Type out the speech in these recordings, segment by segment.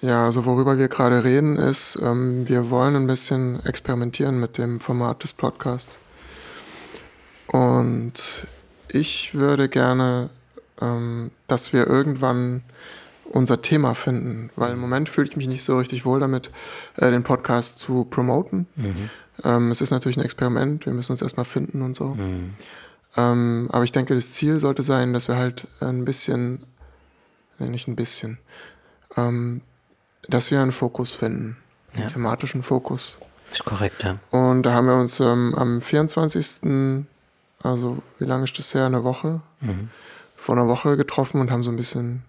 Ja, also worüber wir gerade reden ist, ähm, wir wollen ein bisschen experimentieren mit dem Format des Podcasts. Und ich würde gerne, ähm, dass wir irgendwann unser Thema finden, weil im Moment fühle ich mich nicht so richtig wohl damit, äh, den Podcast zu promoten. Mhm. Ähm, es ist natürlich ein Experiment, wir müssen uns erstmal finden und so. Mhm. Ähm, aber ich denke, das Ziel sollte sein, dass wir halt ein bisschen, nee, nicht ein bisschen, ähm, dass wir einen Fokus finden, einen ja. thematischen Fokus. Ist korrekt, ja. Und da haben wir uns ähm, am 24., also wie lange ist das her? Eine Woche? Mhm. Vor einer Woche getroffen und haben so ein bisschen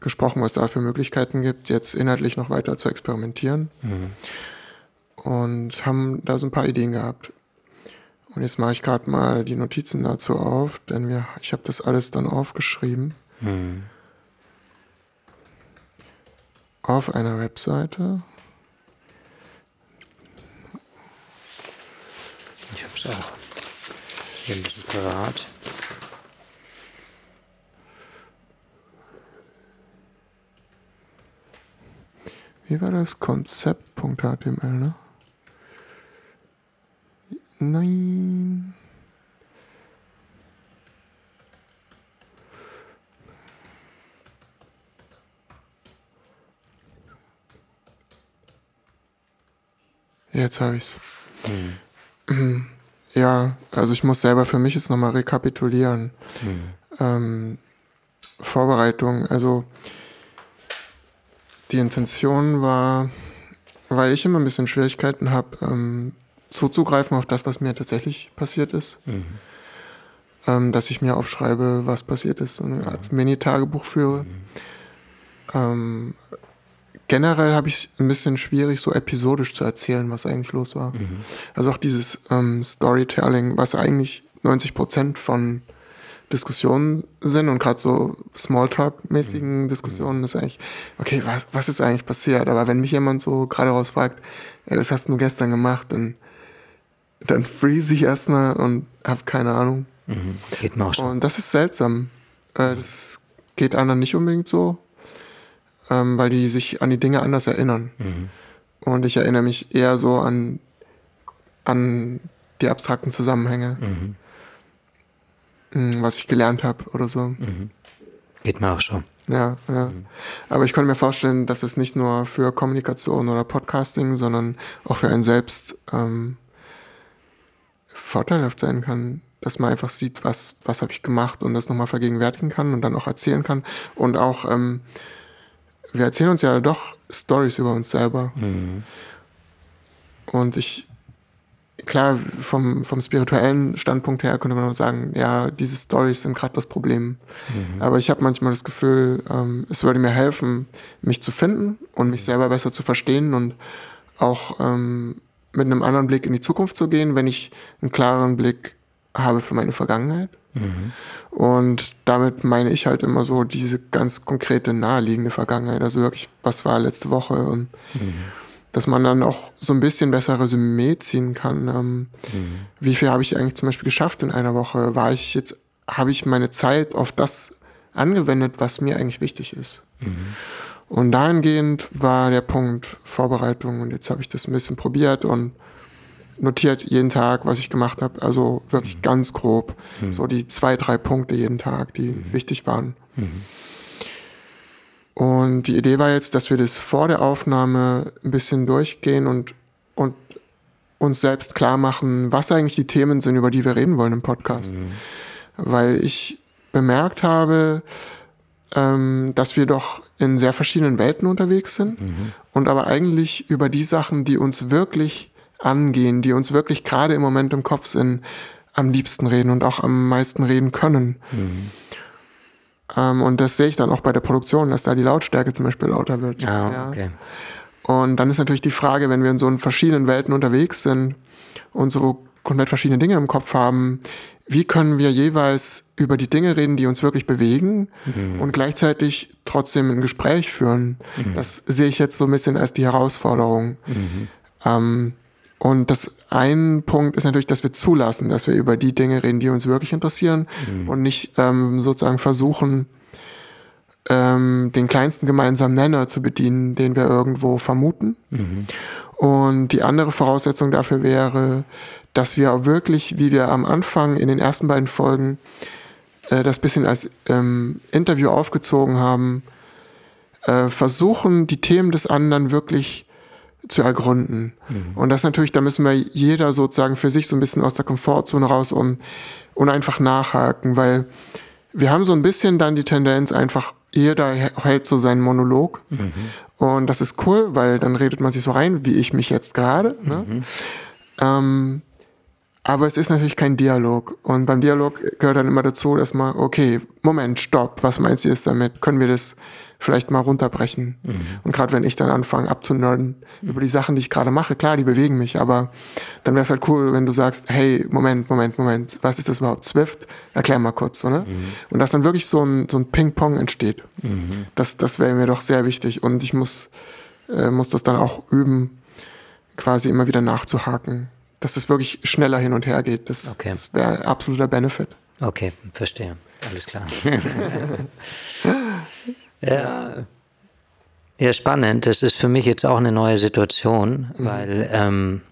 gesprochen, was da für Möglichkeiten gibt, jetzt inhaltlich noch weiter zu experimentieren. Mhm. Und haben da so ein paar Ideen gehabt. Und jetzt mache ich gerade mal die Notizen dazu auf, denn wir, ich habe das alles dann aufgeschrieben. Mhm auf einer Webseite. Ich habe es auch. Jetzt ist es parat. Wie war das? Konzept.html, ne? Nein. Jetzt habe ich's. Mhm. Ja, also ich muss selber für mich jetzt nochmal rekapitulieren. Mhm. Ähm, Vorbereitung, also die Intention war, weil ich immer ein bisschen Schwierigkeiten habe, ähm, zuzugreifen auf das, was mir tatsächlich passiert ist. Mhm. Ähm, dass ich mir aufschreibe, was passiert ist, so eine Art Mini-Tagebuch führe. Mhm. Ähm, generell habe ich ein bisschen schwierig, so episodisch zu erzählen, was eigentlich los war. Mhm. Also auch dieses ähm, Storytelling, was eigentlich 90 Prozent von Diskussionen sind und gerade so Smalltalk-mäßigen mhm. Diskussionen ist eigentlich, okay, was, was ist eigentlich passiert? Aber wenn mich jemand so gerade raus fragt, ey, was hast du gestern gemacht, dann, dann freeze ich erstmal und habe keine Ahnung. Mhm. Geht mir auch schon. Und das ist seltsam. Äh, das geht anderen nicht unbedingt so ähm, weil die sich an die Dinge anders erinnern. Mhm. Und ich erinnere mich eher so an, an die abstrakten Zusammenhänge, mhm. Mm, was ich gelernt habe oder so. Mhm. Geht mir auch schon. Ja, ja. Mhm. Aber ich könnte mir vorstellen, dass es nicht nur für Kommunikation oder Podcasting, sondern auch für einen selbst ähm, vorteilhaft sein kann, dass man einfach sieht, was, was habe ich gemacht und das nochmal vergegenwärtigen kann und dann auch erzählen kann. Und auch ähm, wir erzählen uns ja doch Stories über uns selber. Mhm. Und ich, klar, vom, vom spirituellen Standpunkt her könnte man auch sagen, ja, diese Stories sind gerade das Problem. Mhm. Aber ich habe manchmal das Gefühl, ähm, es würde mir helfen, mich zu finden und mich selber besser zu verstehen und auch ähm, mit einem anderen Blick in die Zukunft zu gehen, wenn ich einen klareren Blick habe für meine Vergangenheit. Und damit meine ich halt immer so diese ganz konkrete naheliegende Vergangenheit. Also wirklich, was war letzte Woche mhm. dass man dann auch so ein bisschen besser Resümee ziehen kann. Ähm, mhm. Wie viel habe ich eigentlich zum Beispiel geschafft in einer Woche? War ich jetzt, habe ich meine Zeit auf das angewendet, was mir eigentlich wichtig ist? Und dahingehend war der Punkt Vorbereitung und jetzt habe ich das ein bisschen probiert und notiert jeden Tag, was ich gemacht habe. Also wirklich mhm. ganz grob. Mhm. So die zwei, drei Punkte jeden Tag, die mhm. wichtig waren. Mhm. Und die Idee war jetzt, dass wir das vor der Aufnahme ein bisschen durchgehen und, und uns selbst klar machen, was eigentlich die Themen sind, über die wir reden wollen im Podcast. Mhm. Weil ich bemerkt habe, ähm, dass wir doch in sehr verschiedenen Welten unterwegs sind mhm. und aber eigentlich über die Sachen, die uns wirklich angehen, die uns wirklich gerade im Moment im Kopf sind, am liebsten reden und auch am meisten reden können. Mhm. Ähm, und das sehe ich dann auch bei der Produktion, dass da die Lautstärke zum Beispiel lauter wird. Ah, ja. okay. Und dann ist natürlich die Frage, wenn wir in so verschiedenen Welten unterwegs sind und so komplett verschiedene Dinge im Kopf haben, wie können wir jeweils über die Dinge reden, die uns wirklich bewegen mhm. und gleichzeitig trotzdem ein Gespräch führen. Mhm. Das sehe ich jetzt so ein bisschen als die Herausforderung. Mhm. Ähm, und das ein Punkt ist natürlich, dass wir zulassen, dass wir über die Dinge reden, die uns wirklich interessieren mhm. und nicht ähm, sozusagen versuchen, ähm, den kleinsten gemeinsamen Nenner zu bedienen, den wir irgendwo vermuten. Und die andere Voraussetzung dafür wäre, dass wir auch wirklich, wie wir am Anfang in den ersten beiden Folgen äh, das bisschen als ähm, Interview aufgezogen haben, äh, versuchen, die Themen des anderen wirklich zu ergründen. Und das natürlich, da müssen wir jeder sozusagen für sich so ein bisschen aus der Komfortzone raus und, und einfach nachhaken, weil wir haben so ein bisschen dann die Tendenz, einfach jeder hält so seinen Monolog. Und das ist cool, weil dann redet man sich so rein, wie ich mich jetzt gerade. Ne? Ähm, aber es ist natürlich kein Dialog. Und beim Dialog gehört dann immer dazu, dass man, okay, Moment, stopp, was meinst du jetzt damit? Können wir das vielleicht mal runterbrechen? Und gerade wenn ich dann anfange abzunörden über die Sachen, die ich gerade mache, klar, die bewegen mich, aber dann wäre es halt cool, wenn du sagst, hey, Moment, Moment, Moment, was ist das überhaupt? Swift? Erklär mal kurz, so, ne? Und dass dann wirklich so ein, so ein Ping-Pong entsteht. Das, das wäre mir doch sehr wichtig. Und ich muss, äh, muss das dann auch üben, quasi immer wieder nachzuhaken. Dass es wirklich schneller hin und her geht. Das, Okay. das wäre absoluter Benefit. Okay, verstehe. Alles klar. ja. ja, spannend. Das ist für mich jetzt auch eine neue Situation, weil ähm,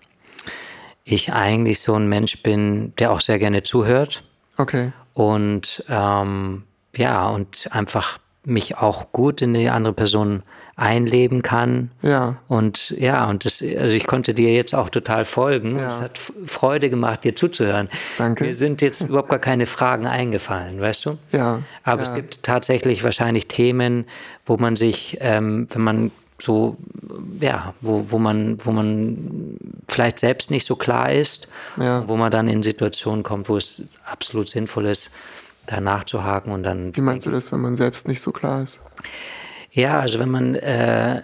ich eigentlich so ein Mensch bin, der auch sehr gerne zuhört Okay. und ähm, ja, und einfach mich auch gut in die andere Person einleben kann. Ja. Und ja, und das, also ich konnte dir jetzt auch total folgen. Ja. Es hat Freude gemacht, dir zuzuhören. Danke. Mir sind jetzt überhaupt gar keine Fragen eingefallen, weißt du? Ja. Aber ja. es gibt tatsächlich wahrscheinlich Themen, wo man sich, ähm, wenn man so, ja, wo, wo man, wo man vielleicht selbst nicht so klar ist, Ja. wo man dann in Situationen kommt, wo es absolut sinnvoll ist, da nachzuhaken und dann Wie meinst du das, wenn man selbst nicht so klar ist? Ja, also wenn man, äh,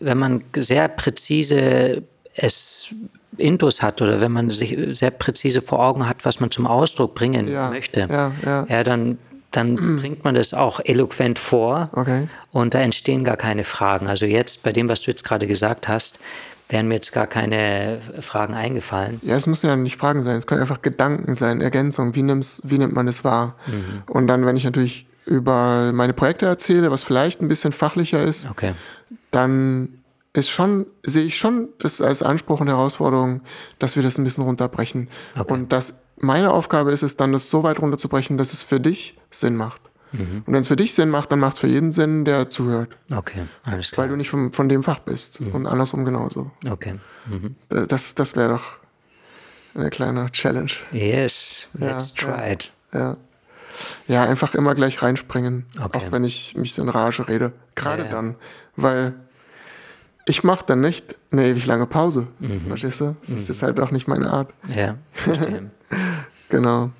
wenn man sehr präzise es Intus hat oder wenn man sich sehr präzise vor Augen hat, was man zum Ausdruck bringen Ja, möchte, ja, ja. dann, dann bringt man das auch eloquent vor Okay. und da entstehen gar keine Fragen. Also jetzt, bei dem, was du jetzt gerade gesagt hast, wären mir jetzt gar keine Fragen eingefallen. Ja, es müssen ja nicht Fragen sein, es können einfach Gedanken sein, Ergänzungen. Wie, wie nimmt man es wahr? Mhm. Und dann, wenn ich natürlich über meine Projekte erzähle, was vielleicht ein bisschen fachlicher ist, Okay. dann ist schon, sehe ich schon das als Anspruch und Herausforderung, dass wir das ein bisschen runterbrechen. Okay. Und dass meine Aufgabe ist es dann, das so weit runterzubrechen, dass es für dich Sinn macht. Mhm. Und wenn es für dich Sinn macht, dann macht es für jeden Sinn, der zuhört. Okay, alles klar. Weil du nicht von, von dem Fach bist. Mhm. Und andersrum genauso. Okay. Mhm. Das, das wäre doch eine kleine Challenge. Yes, let's Ja, try it. Ja. Ja, einfach immer gleich reinspringen. Okay. Auch wenn ich mich so in Rage rede. Gerade Ja, ja. dann. Weil ich mache dann nicht eine ewig lange Pause. Mhm. Verstehst du? Das ist halt auch nicht meine Art. Ja, verstehe. Genau.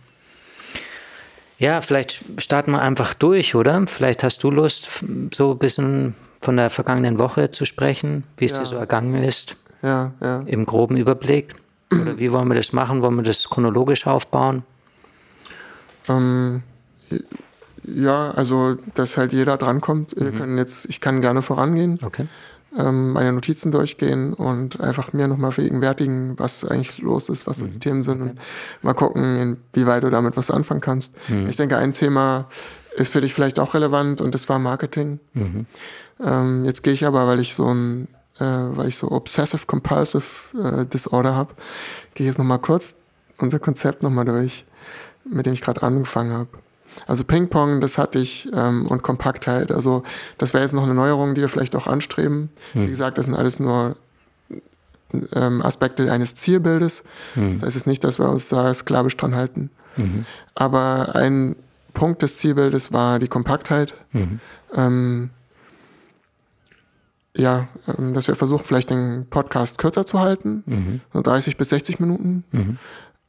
Ja, vielleicht starten wir einfach durch, oder? Vielleicht hast du Lust, so ein bisschen von der vergangenen Woche zu sprechen, wie es Ja. dir so ergangen ist, Ja, ja. im groben Überblick. Oder wie wollen wir das machen? Wollen wir das chronologisch aufbauen? Ähm, ja, also, dass halt jeder drankommt. Mhm. Wir können jetzt, ich kann gerne vorangehen, Okay. ähm, meine Notizen durchgehen und einfach mir nochmal vergegenwärtigen, was eigentlich los ist, was so Mhm. die Themen sind und mal gucken, inwieweit du damit was anfangen kannst. Mhm. Ich denke, ein Thema ist für dich vielleicht auch relevant und das war Marketing. Mhm. Ähm, jetzt gehe ich aber, weil ich so ein, äh, weil ich so Obsessive Compulsive äh, Disorder habe, gehe ich jetzt nochmal kurz unser Konzept nochmal durch, mit dem ich gerade angefangen habe. Also Ping-Pong, das hatte ich und und Kompaktheit. Also das wäre jetzt noch eine Neuerung, die wir vielleicht auch anstreben. Wie gesagt, das sind alles nur ähm, Aspekte eines Zielbildes. Das heißt jetzt nicht, dass wir uns da sklavisch dran halten. Aber ein Punkt des Zielbildes war die Kompaktheit. Ähm, ja, ähm, dass wir versuchen, vielleicht den Podcast kürzer zu halten, so 30 bis 60 Minuten.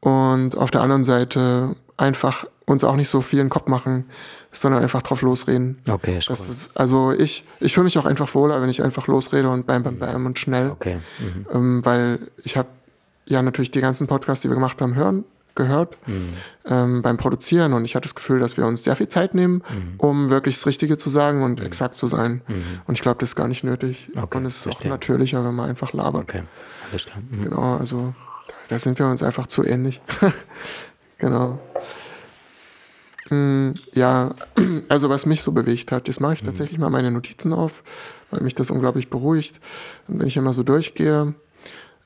Und auf der anderen Seite einfach uns auch nicht so viel in den Kopf machen, sondern einfach drauf losreden. Okay, ist Das cool. ist, also ich, ich fühle mich auch einfach wohler, wenn ich einfach losrede und bam, bam, bam und schnell. Okay. Mhm. Ähm, weil ich habe ja natürlich die ganzen Podcasts, die wir gemacht haben, hören, gehört Mhm. ähm, beim Produzieren und ich hatte das Gefühl, dass wir uns sehr viel Zeit nehmen, Mhm. um wirklich das Richtige zu sagen und exakt zu sein. Und ich glaube, das ist gar nicht nötig. Okay, und es ist auch verstehe. natürlicher, wenn man einfach labert. Okay, alles klar. Mhm. Genau, also da sind wir uns einfach zu ähnlich. genau. Mm, Ja, also was mich so bewegt hat, jetzt mache ich tatsächlich mal meine Notizen auf, weil mich das unglaublich beruhigt. Und wenn ich immer so durchgehe,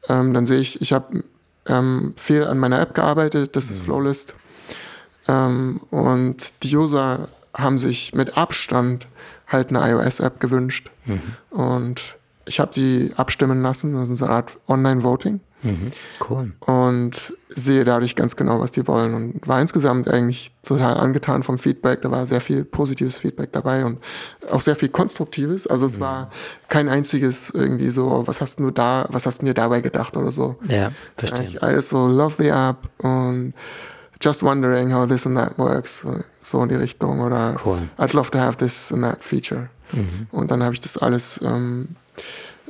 ähm, dann sehe ich, ich habe ähm, viel an meiner App gearbeitet, das ist Flowlist. Ähm, und die User haben sich mit Abstand halt eine iOS-App gewünscht. Und ich habe die abstimmen lassen, das ist eine Art Online-Voting Cool. und sehe dadurch ganz genau, was die wollen und war insgesamt eigentlich total angetan vom Feedback. Da war sehr viel positives Feedback dabei und auch sehr viel konstruktives. Also es war kein einziges irgendwie so, was hast du da, was hast du dir dabei gedacht oder so. Ja, verstehe. alles so love the app und just wondering how this and that works, so- in die Richtung oder Cool. I'd love to have this and that feature. Und dann habe ich das alles ähm,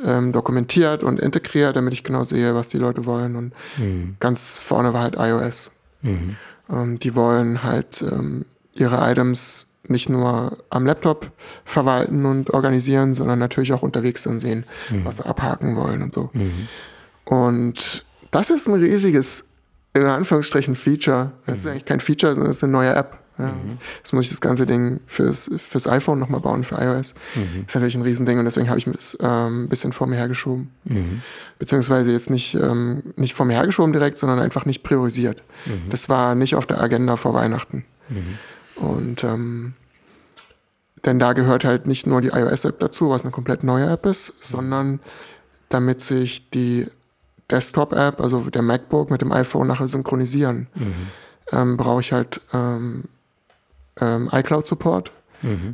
ähm, dokumentiert und integriert, damit ich genau sehe, was die Leute wollen. Und ganz vorne war halt iOS. Ähm, die wollen halt ähm, ihre Items nicht nur am Laptop verwalten und organisieren, sondern natürlich auch unterwegs dann sehen, was sie abhaken wollen und so. Und das ist ein riesiges, in Anführungsstrichen, Feature. Das ist eigentlich kein Feature, sondern es ist eine neue App. Ja. Jetzt muss ich das ganze Ding fürs, fürs iPhone nochmal bauen, für iOS. ist natürlich ein Riesending und deswegen habe ich mir das ähm, ein bisschen vor mir hergeschoben. Beziehungsweise jetzt nicht, ähm, nicht vor mir hergeschoben direkt, sondern einfach nicht priorisiert. Das war nicht auf der Agenda vor Weihnachten. Und ähm, denn da gehört halt nicht nur die iOS-App dazu, was eine komplett neue App ist, sondern damit sich die Desktop-App, also der MacBook mit dem iPhone nachher synchronisieren, ähm, brauche ich halt ähm, iCloud-Support.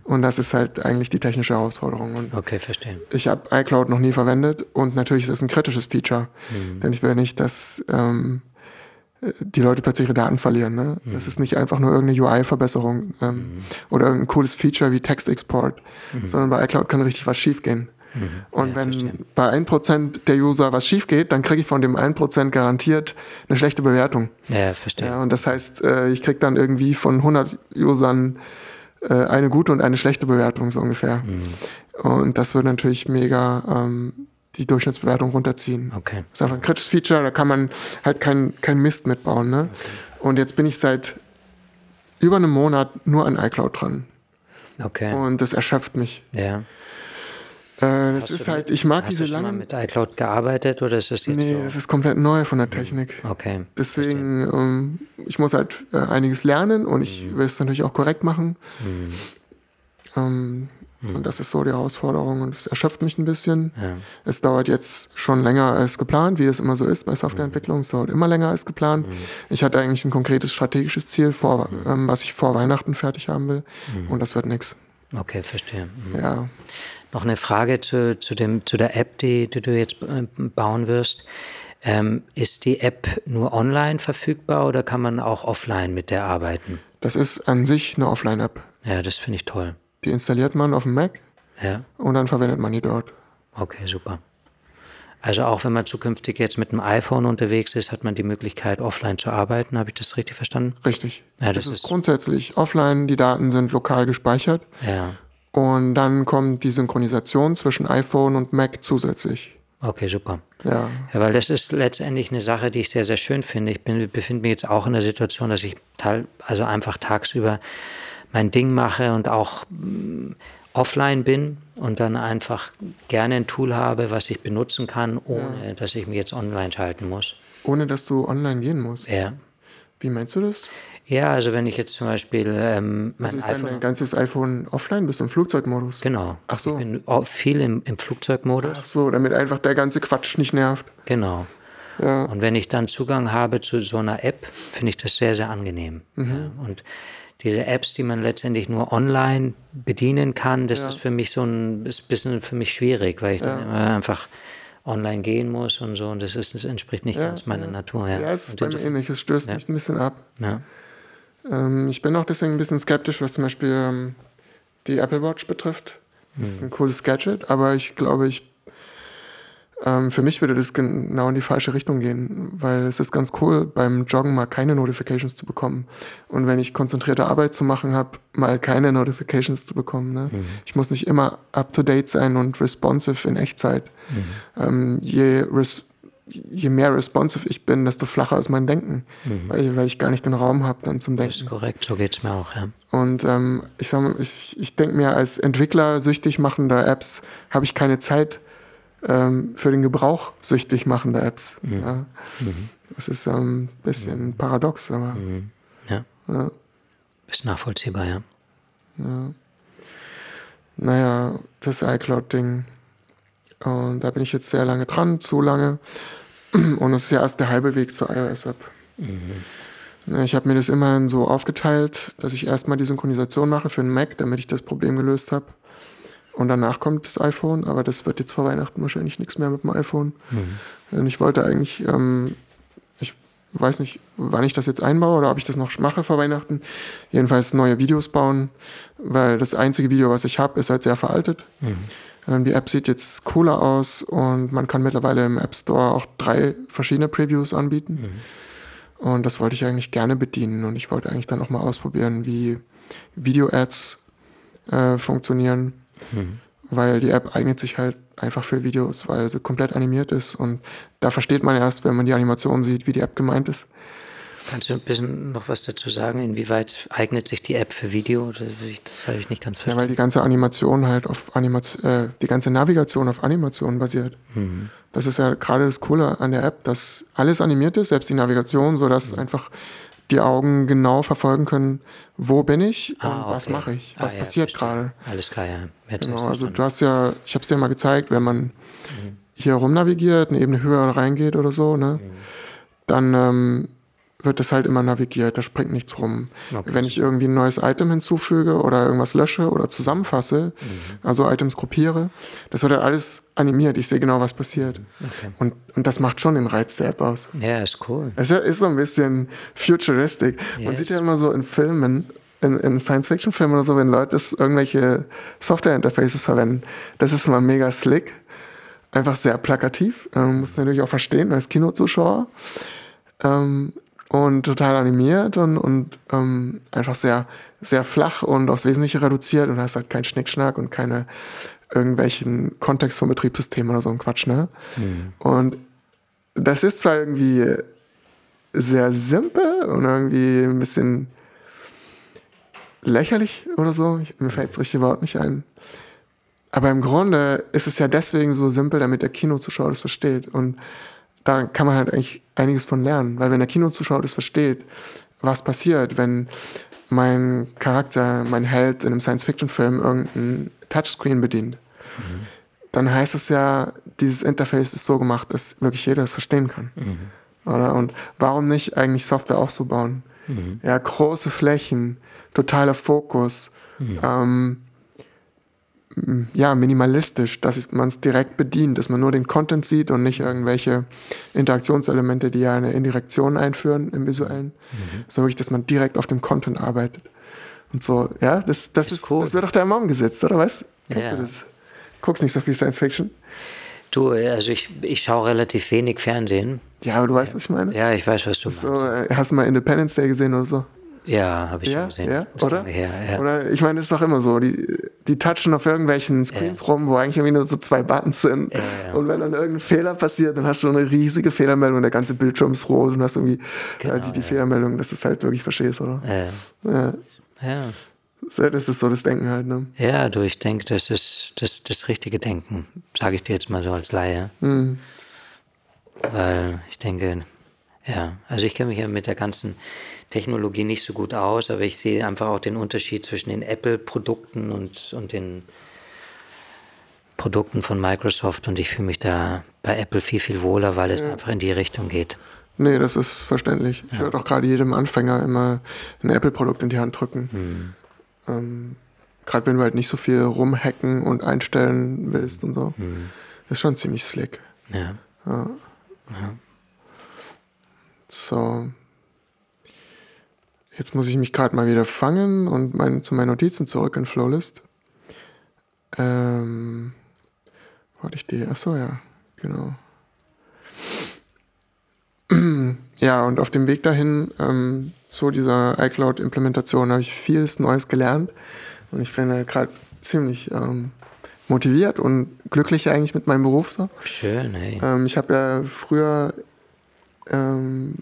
Und das ist halt eigentlich die technische Herausforderung. Und Okay, verstehe. ich habe iCloud noch nie verwendet und natürlich ist es ein kritisches Feature, denn ich will nicht, dass ähm, äh, die Leute plötzlich ihre Daten verlieren. Ne? Das ist nicht einfach nur irgendeine UI-Verbesserung ähm, oder irgendein cooles Feature wie Textexport, sondern bei iCloud kann richtig was schiefgehen. Und Ja, wenn verstehe. bei 1% der User was schief geht, dann kriege ich von dem 1% garantiert eine schlechte Bewertung. Ja, verstehe. Ja, und das heißt, äh, ich kriege dann irgendwie von 100 Usern äh, eine gute und eine schlechte Bewertung so ungefähr. Und das würde natürlich mega ähm, die Durchschnittsbewertung runterziehen. Okay. Das ist einfach ein kritisches Feature, da kann man halt kein, kein Mist mitbauen. Ne? Und jetzt bin ich seit über einem Monat nur an iCloud dran. Okay. Und das erschöpft mich. ja. Äh, das Hast ist du halt, ich mag Hast diese du schon mal langen. mit iCloud gearbeitet oder ist das jetzt Nee, so? das ist komplett neu von der Technik. Okay. Deswegen, ähm, ich muss halt äh, einiges lernen und ich Mhm. will es natürlich auch korrekt machen. Ähm, Mhm. Und das ist so die Herausforderung und es erschöpft mich ein bisschen. Ja. Es dauert jetzt schon länger als geplant, wie das immer so ist bei Softwareentwicklung. Es dauert immer länger als geplant. Mhm. Ich hatte eigentlich ein konkretes strategisches Ziel, vor, ähm, was ich vor Weihnachten fertig haben will. Mhm. Und das wird nichts. Okay, verstehe. Mhm. Ja. Noch eine Frage zu, zu, dem, zu der App, die, die du jetzt äh, bauen wirst. Ähm, ist die App nur online verfügbar oder kann man auch offline mit der arbeiten? Das ist an sich eine Offline-App. Ja, das finde ich toll. Die installiert man auf dem Mac Ja, und dann verwendet man die dort. okay, super. Also auch wenn man zukünftig jetzt mit dem iPhone unterwegs ist, hat man die Möglichkeit, offline zu arbeiten. Habe ich das richtig verstanden? Richtig. Ja, das, das ist ist- grundsätzlich offline, die Daten sind lokal gespeichert Ja, und dann kommt die Synchronisation zwischen iPhone und Mac zusätzlich. okay, super. Ja, Ja, weil das ist letztendlich eine Sache, die ich sehr, sehr schön finde. Ich bin, befinde mich jetzt auch in der Situation, dass ich teil, also einfach tagsüber mein Ding mache und auch mm, offline bin und dann einfach gerne ein Tool habe, was ich benutzen kann, ohne dass ich mich jetzt online schalten muss. ohne dass du online gehen musst. Ja. Wie meinst du das? Ja, also wenn ich jetzt zum Beispiel ähm, mein Also ist iPhone. dein ganzes iPhone offline, bist du im Flugzeugmodus? Genau. Ach so. Ich bin viel im, im Flugzeugmodus. Ach so, damit einfach der ganze Quatsch nicht nervt. Genau. Ja. Und wenn ich dann Zugang habe zu so einer App, finde ich das sehr, sehr angenehm. Mhm. Ja, und diese Apps, die man letztendlich nur online bedienen kann, das ist für mich so ein, ist ein bisschen für mich schwierig, weil ich dann immer einfach online gehen muss und so. Und das, ist, das entspricht nicht ganz meiner Natur. Ja, Ja, es ist bei mir ähnlich. Es stößt mich ein bisschen ab. ja. Ähm, ich bin auch deswegen ein bisschen skeptisch, was zum Beispiel ähm, die Apple Watch betrifft. Das ist ein cooles Gadget, aber ich glaube, ich ähm, für mich würde das genau in die falsche Richtung gehen, weil es ist ganz cool, beim Joggen mal keine Notifications zu bekommen. Und wenn ich konzentrierte Arbeit zu machen habe, mal keine Notifications zu bekommen. Ne? Ich muss nicht immer up-to-date sein und responsive in Echtzeit. Ähm, je, res je mehr responsive ich bin, desto flacher ist mein Denken, mhm. weil, weil, ich gar nicht den Raum habe dann zum Denken. Das ist korrekt, so geht es mir auch, ja. Und ähm, ich sag mal, ich, ich denke mir, als Entwickler süchtig machender Apps habe ich keine Zeit ähm, für den Gebrauch süchtig machender Apps. Mhm. Ja. Mhm. Das ist ein ähm, bisschen mhm. paradox, aber. Mhm. Ja. ja. Ist nachvollziehbar, ja. ja. Naja, das iCloud-Ding. Und da bin ich jetzt sehr lange dran, zu lange. Und es ist ja erst der halbe Weg zur iOS-App. Mhm. Ich habe mir das immerhin so aufgeteilt, dass ich erstmal die Synchronisation mache für den Mac, damit ich das Problem gelöst habe. Und danach kommt das iPhone, aber das wird jetzt vor Weihnachten wahrscheinlich nichts mehr mit dem iPhone. Mhm. Und ich wollte eigentlich, ähm, ich weiß nicht, wann ich das jetzt einbaue oder ob ich das noch mache vor Weihnachten. Jedenfalls neue Videos bauen, weil das einzige Video, was ich habe, ist halt sehr veraltet. Mhm. Ähm, die App sieht jetzt cooler aus und man kann mittlerweile im App Store auch drei verschiedene Previews anbieten. Mhm. Und das wollte ich eigentlich gerne bedienen und ich wollte eigentlich dann auch mal ausprobieren, wie Video-Ads äh, funktionieren Mhm. Weil die App eignet sich halt einfach für Videos, weil sie komplett animiert ist. Und da versteht man erst, wenn man die Animation sieht, wie die App gemeint ist. Kannst du ein bisschen noch was dazu sagen? Inwieweit eignet sich die App für Video? Das, das habe ich nicht ganz verstanden. Ja, weil die ganze Animation halt auf Animation, äh, die ganze Navigation auf Animation basiert. Mhm. Das ist ja gerade das Coole an der App, dass alles animiert ist, selbst die Navigation, sodass mhm. einfach die Augen genau verfolgen können, wo bin ich ah, und okay. was mache ich, was ah, passiert gerade. Alles klar, ja. Jetzt genau, also du hast ja, ich habe es dir mal gezeigt, wenn man mhm. hier rum navigiert, eine Ebene höher reingeht oder so, ne, mhm. dann ähm, wird das halt immer navigiert, da springt nichts rum. Okay. Wenn ich irgendwie ein neues Item hinzufüge oder irgendwas lösche oder zusammenfasse, mhm. also Items gruppiere, das wird halt alles animiert. Ich sehe genau, was passiert. Okay. Und, und das macht schon den Reiz der App aus. Ja, ist cool. Es ist so ein bisschen futuristic. Yes. Man sieht ja immer so in Filmen, in, in Science-Fiction-Filmen oder so, wenn Leute irgendwelche Software-Interfaces verwenden, das ist immer mega slick. Einfach sehr plakativ. Man muss natürlich auch verstehen als Kinozuschauer. Ähm, und total animiert und, und ähm, einfach sehr, sehr flach und aufs Wesentliche reduziert und hast halt keinen Schnickschnack und keine irgendwelchen Kontext vom Betriebssystem oder so ein Quatsch, ne? Mhm. Und das ist zwar irgendwie sehr simpel und irgendwie ein bisschen lächerlich oder so, ich, mir fällt das richtige Wort nicht ein. Aber im Grunde ist es ja deswegen so simpel, damit der Kinozuschauer das versteht. Und da kann man halt eigentlich einiges von lernen, weil wenn der Kinozuschauer das versteht, was passiert, wenn mein Charakter, mein Held in einem Science-Fiction-Film irgendein Touchscreen bedient, mhm. dann heißt es ja, dieses Interface ist so gemacht, dass wirklich jeder das verstehen kann. Mhm. Oder? Und warum nicht eigentlich Software auch so bauen? Mhm. Ja, große Flächen, totaler Fokus, mhm. ähm, ja, minimalistisch, dass man es direkt bedient, dass man nur den Content sieht und nicht irgendwelche Interaktionselemente, die ja eine Indirektion einführen im Visuellen, mhm. sondern wirklich, dass man direkt auf dem Content arbeitet. Und so, ja, das, das, ist, cool. das wird doch da im Raum gesetzt, oder was? Kennst ja. du das? Guckst nicht so viel Science Fiction? Du, also ich, ich schaue relativ wenig Fernsehen. Ja, aber du weißt, was ich meine? Ja, ich weiß, was du meinst. So, äh, hast du mal Independence Day gesehen oder so? Ja, habe ich ja, schon gesehen. Ja, oder? Her, ja. oder? Ich meine, das ist doch immer so. Die, die touchen auf irgendwelchen Screens ja. rum, wo eigentlich irgendwie nur so zwei Buttons sind. Und wenn dann irgendein Fehler passiert, dann hast du eine riesige Fehlermeldung, der ganze Bildschirm ist rot und hast irgendwie genau, die, die Fehlermeldung, dass du es halt wirklich verstehst, oder? Ja. ja. Das ist so das Denken halt, ne? Ja, du, ich denke, das ist das, das richtige Denken, sage ich dir jetzt mal so als Laie. Mhm. Weil ich denke, ja, also ich kenne mich ja mit der ganzen Technologie nicht so gut aus, aber ich sehe einfach auch den Unterschied zwischen den Apple-Produkten und, und den Produkten von Microsoft und ich fühle mich da bei Apple viel, viel wohler, weil es ja. einfach in die Richtung geht. Nee, das ist verständlich. Ich ja. würde auch gerade jedem Anfänger immer ein Apple-Produkt in die Hand drücken. Hm. Ähm, gerade wenn du halt nicht so viel rumhacken und einstellen willst und so. Hm. Ist schon ziemlich slick. Ja. ja. ja. So. Jetzt muss ich mich gerade mal wieder fangen und mein, zu meinen Notizen zurück in Flowlist. Ähm, wo hatte ich die? Achso, ja, genau. Ja, und auf dem Weg dahin ähm, zu dieser iCloud-Implementation habe ich vieles Neues gelernt. Und ich finde gerade ziemlich ähm, motiviert und glücklich eigentlich mit meinem Beruf so. Schön, ey. Ähm, ich habe ja früher, ähm,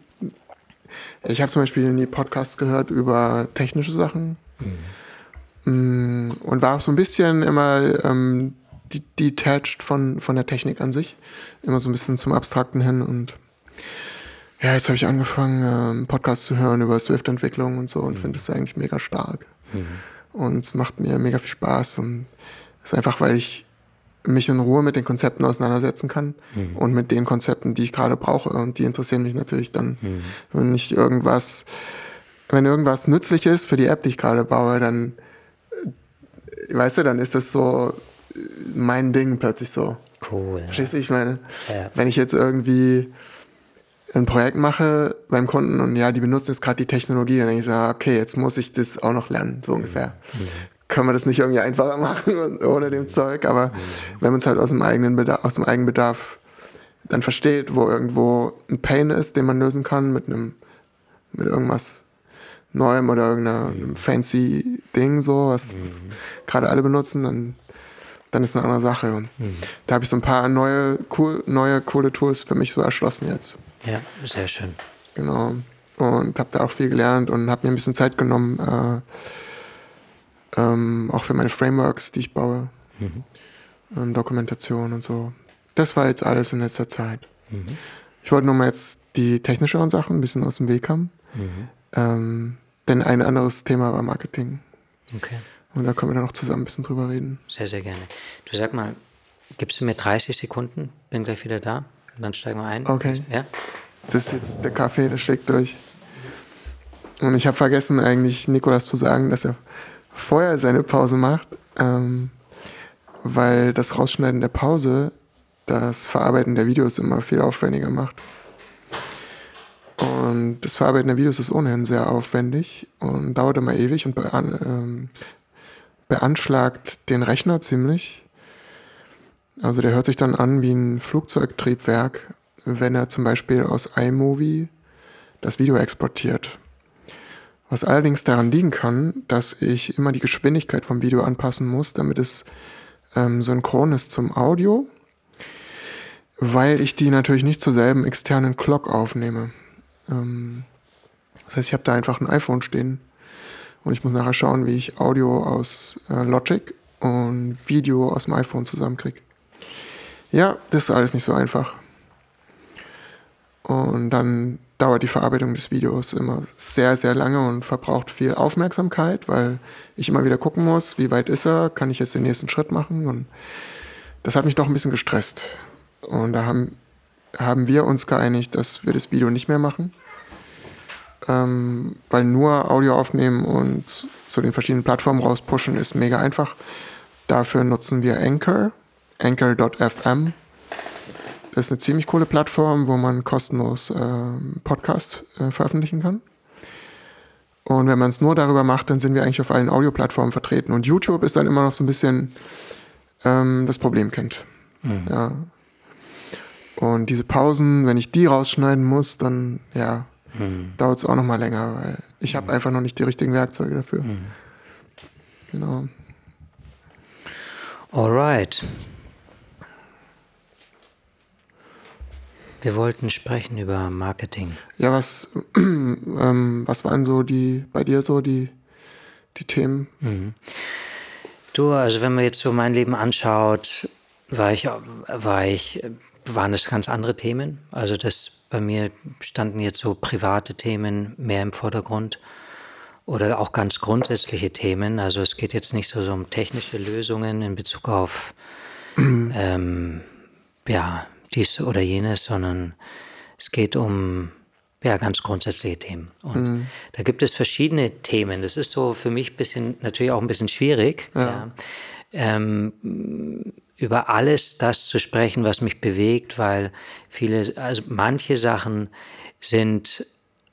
ich habe zum Beispiel nie Podcasts gehört über technische Sachen. Mm, und war auch so ein bisschen immer ähm, de- detached von, von der Technik an sich, immer so ein bisschen zum Abstrakten hin und ja, jetzt habe ich angefangen, ähm, Podcasts zu hören über Swift-Entwicklung und so und finde das eigentlich mega stark. Und es macht mir mega viel Spaß und es ist einfach, weil ich mich in Ruhe mit den Konzepten auseinandersetzen kann und mit den Konzepten, die ich gerade brauche. Und die interessieren mich natürlich dann, wenn nicht irgendwas, wenn irgendwas nützlich ist für die App, die ich gerade baue, dann, äh, weißt du, dann ist das so äh, mein Ding plötzlich so. Cool. Verstehst du, ich meine, Ja. wenn ich jetzt irgendwie ein Projekt mache beim Kunden und ja, die benutzen jetzt gerade die Technologie, dann denke ich so, ah, okay, jetzt muss ich das auch noch lernen, so ungefähr. Können wir das nicht irgendwie einfacher machen ohne dem Zeug, aber wenn man es halt aus dem eigenen Bedarf, aus dem Eigenbedarf dann versteht, wo irgendwo ein Pain ist, den man lösen kann mit einem, mit irgendwas Neuem oder irgendeinem fancy Ding, so, was, was gerade alle benutzen, dann dann ist eine andere Sache. Und da habe ich so ein paar neue, cool, neue, coole Tools für mich so erschlossen jetzt. Ja, sehr schön. Genau. Und habe da auch viel gelernt und habe mir ein bisschen Zeit genommen, äh, ähm, auch für meine Frameworks, die ich baue. Ähm, Dokumentation und so. Das war jetzt alles in letzter Zeit. Ich wollte nur mal jetzt die technischeren Sachen ein bisschen aus dem Weg haben. Ähm, denn ein anderes Thema war Marketing. Okay. Und da können wir dann noch zusammen ein bisschen drüber reden. Sehr, sehr gerne. Du sag mal, gibst du mir 30 Sekunden? Bin gleich wieder da. Und dann steigen wir ein. Okay. Ja? Das ist jetzt der Kaffee, der schlägt durch. Und ich habe vergessen, eigentlich Nikolas zu sagen, dass er vorher seine Pause macht, ähm, weil das Rausschneiden der Pause das Verarbeiten der Videos immer viel aufwendiger macht. Und das Verarbeiten der Videos ist ohnehin sehr aufwendig und dauert immer ewig und bean ähm, beanschlagt den Rechner ziemlich. Also der hört sich dann an wie ein Flugzeugtriebwerk, wenn er zum Beispiel aus iMovie das Video exportiert. Was allerdings daran liegen kann, dass ich immer die Geschwindigkeit vom Video anpassen muss, damit es ähm, synchron ist zum Audio, weil ich die natürlich nicht zur selben externen Clock aufnehme. Ähm, das heißt, ich habe da einfach ein iPhone stehen und ich muss nachher schauen, wie ich Audio aus äh, Logic und Video aus dem iPhone zusammenkriege. Ja, das ist alles nicht so einfach. Und dann dauert die Verarbeitung des Videos immer sehr, sehr lange und verbraucht viel Aufmerksamkeit, weil ich immer wieder gucken muss, wie weit ist er, kann ich jetzt den nächsten Schritt machen. Und das hat mich doch ein bisschen gestresst. Und da haben, haben wir uns geeinigt, dass wir das Video nicht mehr machen. Ähm, weil nur Audio aufnehmen und zu den verschiedenen Plattformen rauspushen ist mega einfach. Dafür nutzen wir Anchor, anchor.fm. Das ist eine ziemlich coole Plattform, wo man kostenlos ähm, Podcasts äh, veröffentlichen kann. Und wenn man es nur darüber macht, dann sind wir eigentlich auf allen Audioplattformen vertreten. Und YouTube ist dann immer noch so ein bisschen ähm, das Problemkind. Ja. Und diese Pausen, wenn ich die rausschneiden muss, dann ja, dauert es auch noch mal länger, weil ich habe einfach noch nicht die richtigen Werkzeuge dafür. Genau. Alright. Wir wollten sprechen über Marketing. Ja, was, ähm, was waren so die bei dir so die, die Themen? Du, also wenn man jetzt so mein Leben anschaut, war ich, war ich, waren es ganz andere Themen. Also das bei mir standen jetzt so private Themen mehr im Vordergrund oder auch ganz grundsätzliche Themen. Also es geht jetzt nicht so, so um technische Lösungen in Bezug auf ähm, ja, dies oder jenes, sondern es geht um ja, ganz grundsätzliche Themen. Und da gibt es verschiedene Themen. Das ist so für mich bisschen, natürlich auch ein bisschen schwierig, ja. Ähm, über alles das zu sprechen, was mich bewegt, weil viele, also manche Sachen sind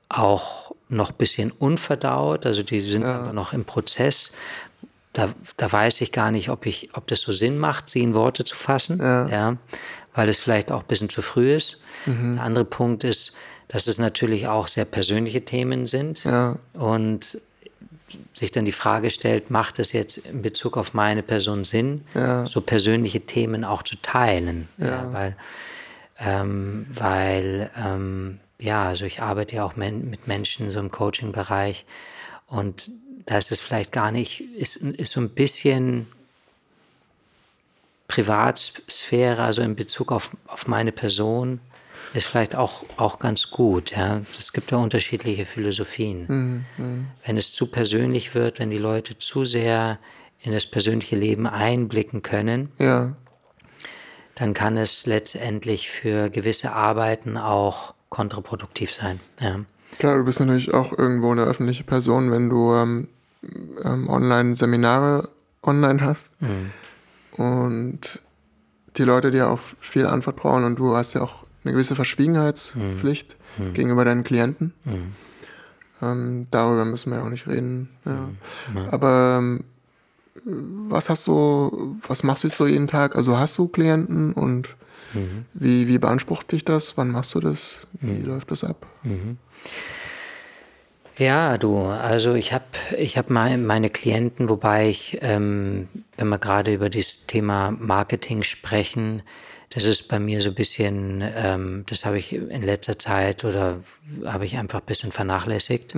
auch noch ein bisschen unverdaut, also die sind aber noch im Prozess. Da, da weiß ich gar nicht, ob, ich, ob das so Sinn macht, sie in Worte zu fassen, ja. Weil es vielleicht auch ein bisschen zu früh ist. Der andere Punkt ist, dass es natürlich auch sehr persönliche Themen sind. Ja. Und sich dann die Frage stellt, macht es jetzt in Bezug auf meine Person Sinn, Ja. so persönliche Themen auch zu teilen? Ja. weil, ähm, weil ähm, ja, also ich arbeite ja auch men mit Menschen so im Coaching-Bereich und da ist es vielleicht gar nicht, ist, ist so ein bisschen Privatsphäre, also in Bezug auf, auf meine Person, ist vielleicht auch, auch ganz gut. Ja? Es gibt ja unterschiedliche Philosophien. Wenn es zu persönlich wird, wenn die Leute zu sehr in das persönliche Leben einblicken können, Ja, dann kann es letztendlich für gewisse Arbeiten auch kontraproduktiv sein. Ja. klar, du bist natürlich auch irgendwo eine öffentliche Person, wenn du ähm, ähm, online Seminare online hast und die Leute dir auch viel anvertrauen und du hast ja auch eine gewisse Verschwiegenheitspflicht gegenüber deinen Klienten. Ähm, darüber müssen wir ja auch nicht reden. Ja. Aber ähm, was hast du, was machst du jetzt so jeden Tag? Also hast du Klienten und wie, wie beansprucht dich das? Wann machst du das? Wie läuft das ab? Ja, du, also ich habe ich hab mein, meine Klienten, wobei ich, ähm, wenn wir gerade über das Thema Marketing sprechen, das ist bei mir so ein bisschen, ähm, das habe ich in letzter Zeit oder habe ich einfach ein bisschen vernachlässigt.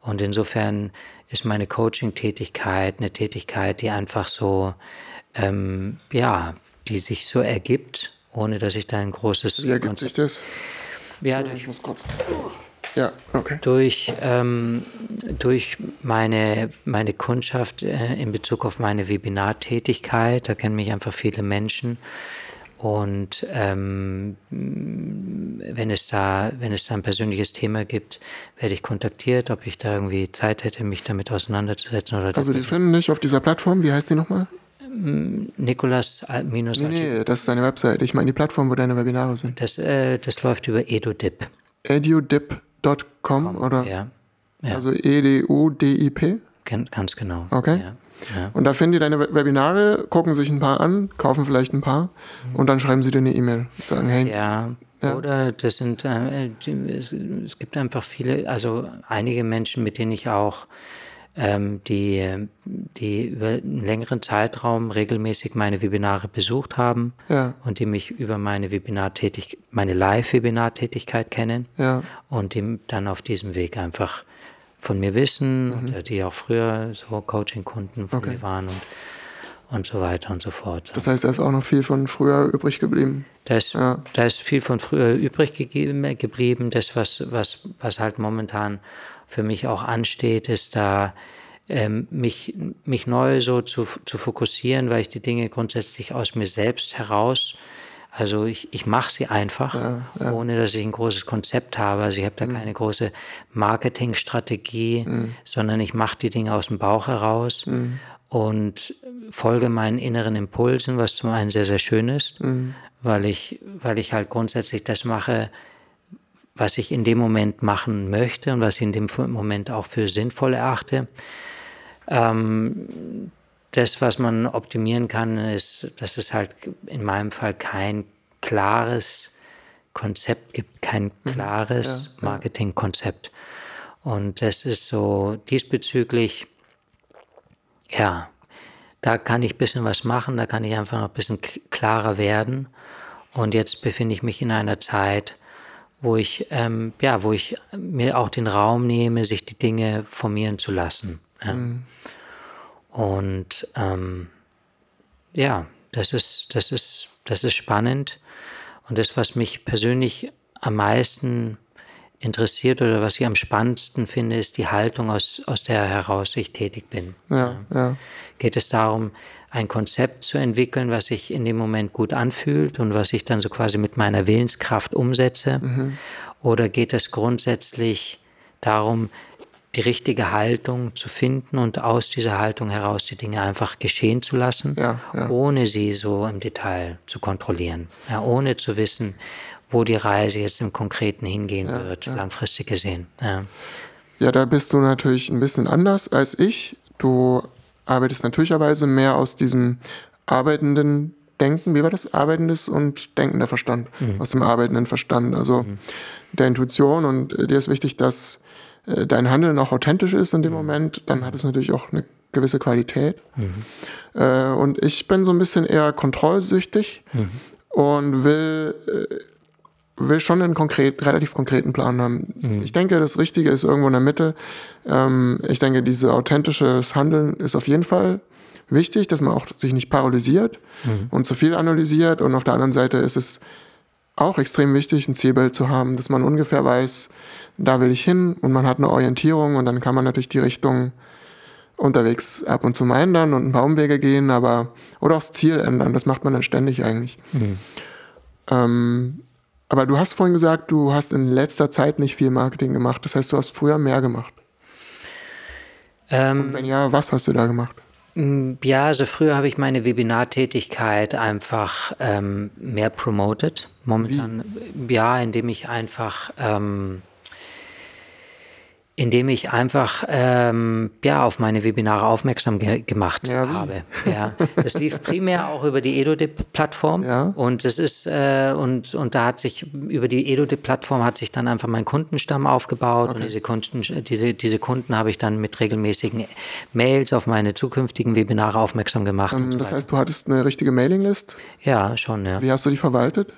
Und insofern ist meine Coaching-Tätigkeit eine Tätigkeit, die einfach so, ähm, ja, die sich so ergibt, ohne dass ich da ein großes Wie ergibt sich das? ja, Ich muss kurz. Ja, okay. durch, ähm, durch meine, meine Kundschaft äh, in Bezug auf meine Webinartätigkeit, da kennen mich einfach viele Menschen. Und ähm, wenn es da, wenn es da ein persönliches Thema gibt, werde ich kontaktiert, ob ich da irgendwie Zeit hätte, mich damit auseinanderzusetzen oder Also die finden dich auf dieser Plattform, wie heißt die nochmal? Nikolas äh, minus Nee, nee, das ist deine Website. Ich meine die Plattform, wo deine Webinare sind. das, äh, das läuft über EduDip. edudip.com oder? Ja, ja Also E-D-U-D-I-P? gan- ganz genau. Okay. Ja. Und da finden die deine We- Webinare, gucken sich ein paar an, kaufen vielleicht ein paar und dann schreiben sie dir eine E-Mail und sagen, hey, Ja, Ja. oder das sind, äh, es gibt einfach viele, also einige Menschen, mit denen ich auch, ähm, die, die über einen längeren Zeitraum regelmäßig meine Webinare besucht haben Ja. und die mich über meine Webinartätig, meine Live-Webinartätigkeit kennen ja, und die dann auf diesem Weg einfach von mir wissen oder die auch früher so Coaching-Kunden von Okay. mir waren und, und so weiter und so fort. das heißt, da ist auch noch viel von früher übrig geblieben. Da ist, Ja. da ist viel von früher übrig gegeben, geblieben. Das, was, was, was halt momentan für mich auch ansteht, ist da ähm, mich, mich neu so zu, zu fokussieren, weil ich die Dinge grundsätzlich aus mir selbst heraus, also ich, ich mache sie einfach, ohne dass ich ein großes Konzept habe. Also ich habe da keine große Marketingstrategie, sondern ich mache die Dinge aus dem Bauch heraus und folge meinen inneren Impulsen, was zum einen sehr, sehr schön ist, weil, ich, weil ich halt grundsätzlich das mache, was ich in dem Moment machen möchte und was ich in dem Moment auch für sinnvoll erachte. Ähm, das, was man optimieren kann, ist, dass es halt in meinem Fall kein klares Konzept gibt, kein klares Marketingkonzept. Und das ist so diesbezüglich, ja, da kann ich ein bisschen was machen, da kann ich einfach noch ein bisschen klarer werden. Und jetzt befinde ich mich in einer Zeit, wo ich, ähm, ja, wo ich mir auch den Raum nehme, sich die Dinge formieren zu lassen. Ja. Und ähm, ja, das ist, das ist, das ist spannend. Und das, was mich persönlich am meisten interessiert oder was ich am spannendsten finde, ist die Haltung, aus, aus der heraus ich tätig bin. Ja, ja, Geht es darum, ein Konzept zu entwickeln, was sich in dem Moment gut anfühlt und was ich dann so quasi mit meiner Willenskraft umsetze? Oder geht es grundsätzlich darum, die richtige Haltung zu finden und aus dieser Haltung heraus die Dinge einfach geschehen zu lassen, Ja, ja. ohne sie so im Detail zu kontrollieren, ja, ohne zu wissen, wo die Reise jetzt im Konkreten hingehen wird, langfristig gesehen. Ja. Ja, da bist du natürlich ein bisschen anders als ich. Du arbeitest natürlicherweise mehr aus diesem arbeitenden Denken. Wie war das? Arbeitendes und denkender Verstand. Aus dem arbeitenden Verstand, also der Intuition. Und äh, dir ist wichtig, dass äh, dein Handeln auch authentisch ist in dem Moment, dann hat es natürlich auch eine gewisse Qualität. Äh, und ich bin so ein bisschen eher kontrollsüchtig und will, will schon einen konkret, relativ konkreten Plan haben. Ich denke, das Richtige ist irgendwo in der Mitte. Ähm, ich denke, dieses authentisches Handeln ist auf jeden Fall wichtig, dass man auch sich nicht paralysiert und zu viel analysiert. Und auf der anderen Seite ist es auch extrem wichtig, ein Zielbild zu haben, dass man ungefähr weiß, da will ich hin und man hat eine Orientierung und dann kann man natürlich die Richtung unterwegs ab und zu mal ändern und einen paar Umwege gehen, aber oder auch das Ziel ändern. Das macht man dann ständig eigentlich. Ähm, aber du hast vorhin gesagt, du hast in letzter Zeit nicht viel Marketing gemacht. Das heißt, du hast früher mehr gemacht. Ähm, Wenn ja, was hast du da gemacht? Ja, also früher habe ich meine Webinartätigkeit einfach ähm, mehr promoted. Momentan, ja, indem ich einfach, ähm, indem ich einfach ähm, ja, auf meine Webinare aufmerksam ge gemacht Ja, habe. Ja, das lief primär auch über die EduDip-Plattform Ja. und es ist äh, und und da hat sich über die EduDip-Plattform hat sich dann einfach mein Kundenstamm aufgebaut und diese Kunden diese diese Kunden habe ich dann mit regelmäßigen Mails auf meine zukünftigen Webinare aufmerksam gemacht. und so Ähm, Das heißt, du hattest eine richtige Mailinglist. ja, schon ja. Wie hast du die verwaltet?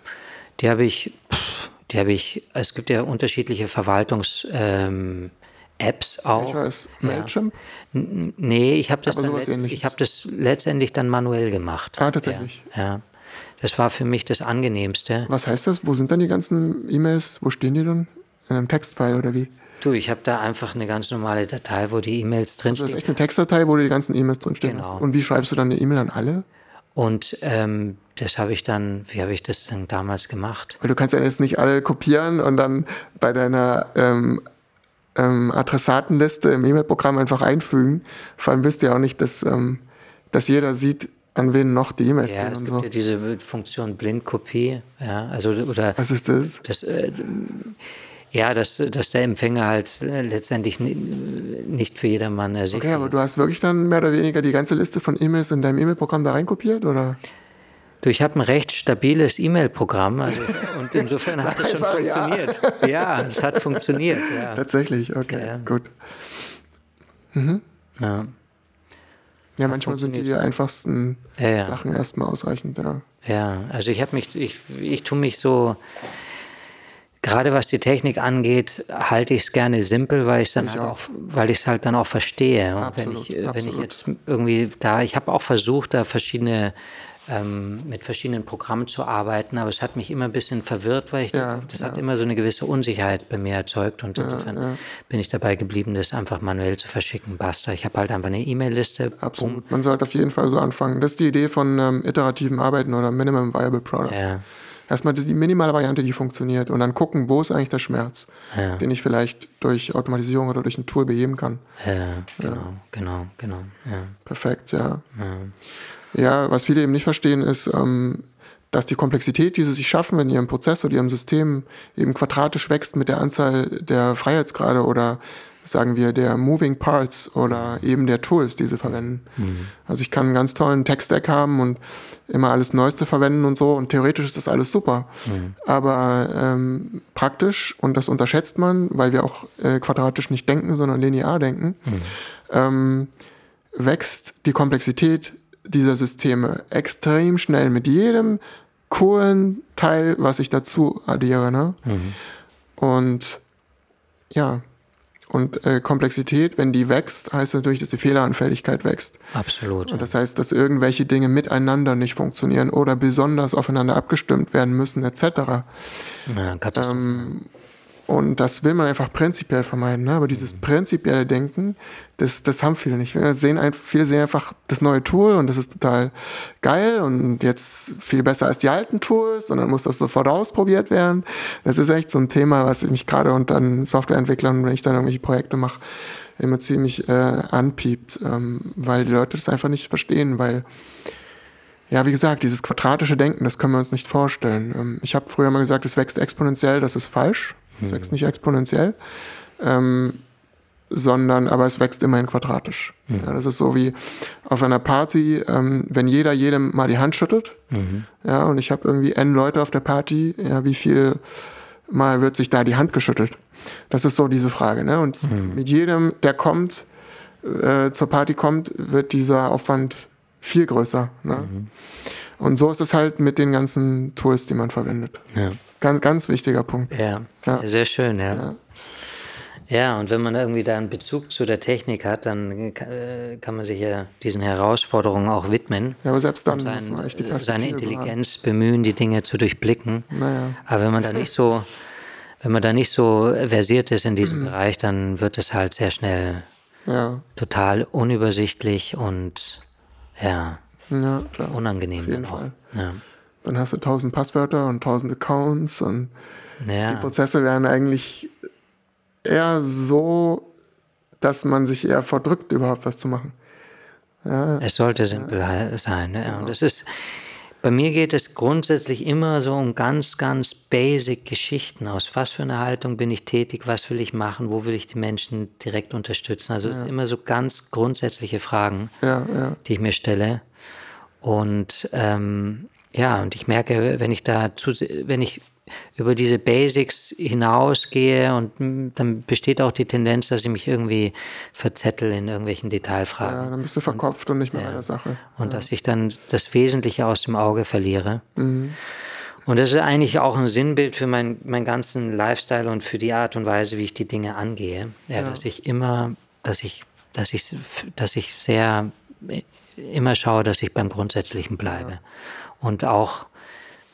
Die habe ich, pff, die habe ich. Es gibt ja unterschiedliche Verwaltungs ähm, Apps auch. Weiß, Ja. Mailchimp? N- Nee, ich habe das, dann ich habe das letztendlich dann manuell gemacht. Ah, tatsächlich. Ja, ja. Das war für mich das Angenehmste. Was heißt das? Wo sind dann die ganzen E-Mails? Wo stehen die dann? In einem Textfile oder wie? Du, ich habe da einfach eine ganz normale Datei, wo die E-Mails Also das ist drinstehen. echt eine Textdatei, wo die ganzen E-Mails drinstehen Genau. Und wie schreibst du dann eine E-Mail an alle? Und ähm, das habe ich dann, wie habe ich das denn damals gemacht? Weil du kannst ja jetzt nicht alle kopieren und dann bei deiner ähm, ähm, Adressatenliste im E-Mail-Programm einfach einfügen. Vor allem wisst ihr auch nicht, dass, ähm, dass jeder sieht, an wen noch die E-Mails Ja, gehen es und gibt so. ja diese Funktion Blindkopie, ja, also oder Was ist das? das, äh, ja, dass, dass der Empfänger halt äh, letztendlich ni- nicht für jedermann ersichtlich Okay, aber du hast wirklich dann mehr oder weniger die ganze Liste von E-Mails in deinem E-Mail-Programm da reinkopiert, oder? Du, ich habe ein recht stabiles E-Mail-Programm also, und insofern hat es schon einfach ja. funktioniert. Ja. es hat funktioniert. Ja. Tatsächlich, okay, Ja. gut. Ja. Ja, manchmal sind die funktioniert. einfachsten Ja, ja. Sachen erstmal ausreichend, ja. ja, also ich habe mich, ich, ich tue mich so, gerade was die Technik angeht, halte ich es gerne simpel, weil ich dann Ich halt auch. auch, weil ich es halt dann auch verstehe. Und Absolut, wenn ich, wenn ich jetzt irgendwie da, ich habe auch versucht, da verschiedene ähm, mit verschiedenen Programmen zu arbeiten, aber es hat mich immer ein bisschen verwirrt, weil ich Ja, das hat immer so eine gewisse Unsicherheit bei mir erzeugt und insofern bin ich dabei geblieben, das einfach manuell zu verschicken. Basta. Ich habe halt einfach eine E-Mail-Liste. Absolut. Man sollte auf jeden Fall so anfangen. Das ist die Idee von ähm, iterativen Arbeiten oder Minimum Viable Product. Ja, Erstmal die minimale Variante, die funktioniert und dann gucken, wo ist eigentlich der Schmerz, den ich vielleicht durch Automatisierung oder durch ein Tool beheben kann. ja, genau, genau, genau. Ja. Perfekt, ja. Ja, was viele eben nicht verstehen, ist, ähm, dass die Komplexität, die sie sich schaffen in ihrem Prozess oder ihrem System, eben quadratisch wächst mit der Anzahl der Freiheitsgrade oder sagen wir der Moving Parts oder eben der Tools, die sie verwenden. Also ich kann einen ganz tollen Tech-Stack haben und immer alles Neueste verwenden und so und theoretisch ist das alles super. Aber ähm, praktisch, und das unterschätzt man, weil wir auch äh, quadratisch nicht denken, sondern linear denken, ähm, wächst die Komplexität dieser Systeme extrem schnell mit jedem coolen Teil, was ich dazu addiere. Ne? Und ja, und äh, Komplexität, wenn die wächst, heißt natürlich, dass die Fehleranfälligkeit wächst. Absolut. Und das heißt, dass irgendwelche Dinge miteinander nicht funktionieren oder besonders aufeinander abgestimmt werden müssen, etc. ja, Katastrophe. Ähm, Und das will man einfach prinzipiell vermeiden. Ne? Aber dieses prinzipielle Denken, das, das haben viele nicht. Wir sehen ein, viele sehen einfach das neue Tool und das ist total geil und jetzt viel besser als die alten Tools und dann muss das sofort ausprobiert werden. Das ist echt so ein Thema, was mich gerade unter Softwareentwicklern, wenn ich dann irgendwelche Projekte mache, immer ziemlich äh, anpiept, ähm, weil die Leute das einfach nicht verstehen, weil ja, wie gesagt, dieses quadratische Denken, das können wir uns nicht vorstellen. Ähm, Ich habe früher mal gesagt, es wächst exponentiell, das ist falsch. Es wächst nicht exponentiell, ähm, sondern aber es wächst immerhin quadratisch. Ja, das ist so wie auf einer Party, ähm, wenn jeder jedem mal die Hand schüttelt. Ja, und ich habe irgendwie n Leute auf der Party, ja, wie viel mal wird sich da die Hand geschüttelt? Das ist so diese Frage. Ne? Und Mhm. mit jedem, der kommt, äh, zur Party kommt, wird dieser Aufwand viel größer. Ne? Mhm. Und so ist es halt mit den ganzen Tools, die man verwendet. Ja. Ganz, ganz wichtiger Punkt. Ja, Ja. sehr schön, ja. Ja. ja. und wenn man irgendwie da einen Bezug zu der Technik hat, dann äh, kann man sich ja diesen Herausforderungen auch widmen. Ja, aber selbst dann und muss man echt die sein, seine bewahren. Intelligenz bemühen, die Dinge zu durchblicken. Naja. Aber wenn man da nicht so, wenn man da nicht so versiert ist in diesem Bereich, dann wird es halt sehr schnell Ja, total unübersichtlich und ja, ja, unangenehm. Auf jeden dann auch. Fall. Ja. Dann hast du tausend Passwörter und tausend Accounts und die Ja. Prozesse werden eigentlich eher so, dass man sich eher verdrückt, überhaupt was zu machen. Es sollte simpel he- sein. Ne? Und es ist, bei mir geht es grundsätzlich immer so um ganz, ganz basic Geschichten. Aus was für einer Haltung bin ich tätig? Was will ich machen? Wo will ich die Menschen direkt unterstützen? Also es sind immer so ganz grundsätzliche Fragen, Ja, ja. die ich mir stelle. Und ähm, ja, und ich merke, wenn ich da zu, wenn ich über diese Basics hinausgehe und dann besteht auch die Tendenz, dass ich mich irgendwie verzettel in irgendwelchen Detailfragen. Ja, dann bist du verkopft und nicht mehr bei der Sache. Und dass ich dann das Wesentliche aus dem Auge verliere. Mhm. Und das ist eigentlich auch ein Sinnbild für mein, meinen ganzen Lifestyle und für die Art und Weise, wie ich die Dinge angehe. Ja, Dass ich immer, dass ich, dass ich, dass ich sehr immer schaue, dass ich beim Grundsätzlichen bleibe. Und auch,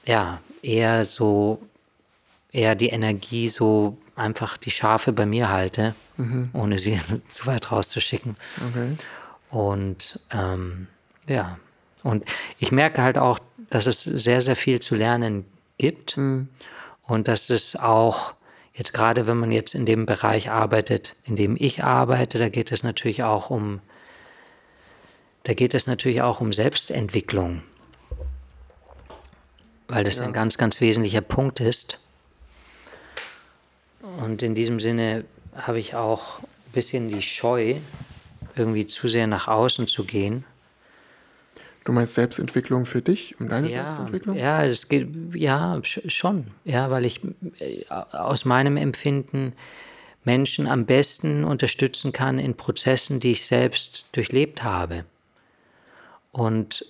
ja, eher so, eher die Energie so einfach die Schafe bei mir halte, ohne sie zu weit rauszuschicken. Okay. Und ähm, ja, und ich merke halt auch, dass es sehr, sehr viel zu lernen gibt. Und dass es auch jetzt gerade, wenn man jetzt in dem Bereich arbeitet, in dem ich arbeite, da geht es natürlich auch um, da geht es natürlich auch um Selbstentwicklung, weil das ein ganz, ganz wesentlicher Punkt ist. Und in diesem Sinne habe ich auch ein bisschen die Scheu, irgendwie zu sehr nach außen zu gehen. Du meinst Selbstentwicklung für dich, um deine Ja, Selbstentwicklung? ja, es geht, ja, sch- schon. Ja, weil ich äh, aus meinem Empfinden Menschen am besten unterstützen kann in Prozessen, die ich selbst durchlebt habe. Und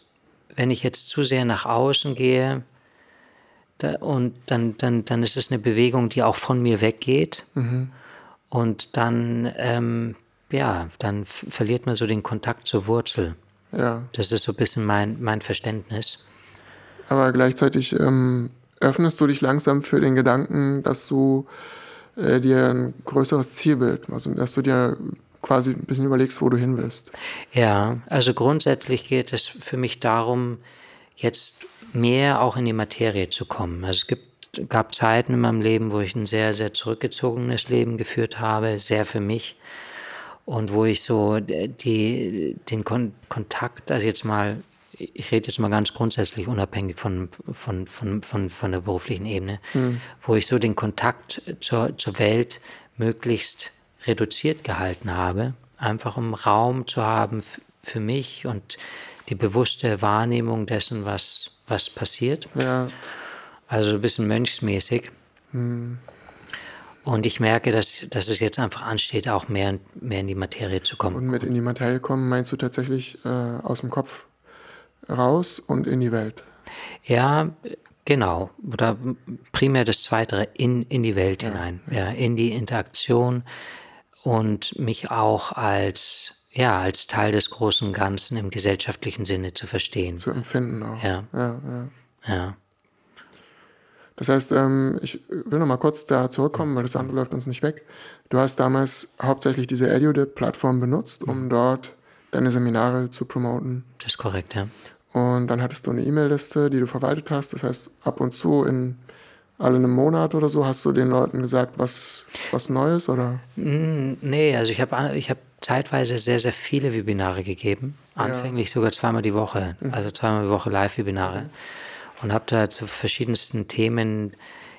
wenn ich jetzt zu sehr nach außen gehe, da, und dann, dann, dann ist es eine Bewegung, die auch von mir weggeht. Und dann, ähm, ja, dann verliert man so den Kontakt zur Wurzel. Ja. Das ist so ein bisschen mein, mein Verständnis. Aber gleichzeitig ähm, öffnest du dich langsam für den Gedanken, dass du äh, dir ein größeres Zielbild, also dass du dir quasi ein bisschen überlegst, wo du hin willst. Ja, also grundsätzlich geht es für mich darum, jetzt mehr auch in die Materie zu kommen. Also es gibt, gab Zeiten in meinem Leben, wo ich ein sehr, sehr zurückgezogenes Leben geführt habe, sehr für mich. Und wo ich so die, den Kon Kontakt, also jetzt mal, ich rede jetzt mal ganz grundsätzlich unabhängig von, von, von, von, von der beruflichen Ebene, wo ich so den Kontakt zur, zur Welt möglichst reduziert gehalten habe, einfach um Raum zu haben für mich und die bewusste Wahrnehmung dessen, was, was passiert. Ja, Also ein bisschen mönchsmäßig. Und ich merke, dass, dass es jetzt einfach ansteht, auch mehr, mehr in die Materie zu kommen. und mit in die Materie kommen meinst du tatsächlich äh, aus dem Kopf raus und in die Welt. Ja, genau. Oder primär das Zweite, in, in die Welt hinein, ja, in die Interaktion und mich auch als, ja, als Teil des großen Ganzen im gesellschaftlichen Sinne zu verstehen. Zu empfinden auch. Ja. ja, ja. Ja. Das heißt, ähm, ich will noch mal kurz da zurückkommen, weil das andere läuft uns nicht weg. Du hast damals hauptsächlich diese EduDip-Plattform benutzt, um dort deine Seminare zu promoten. Das ist korrekt, ja. Und dann hattest du eine E-Mail-Liste, die du verwaltet hast. Das heißt, ab und zu in alle einem Monat oder so hast du den Leuten gesagt, was, was Neues oder? Nee, also ich habe ich hab zeitweise sehr, sehr viele Webinare gegeben. Anfänglich sogar zweimal die Woche, also zweimal die Woche Live-Webinare. Und habe da zu verschiedensten Themen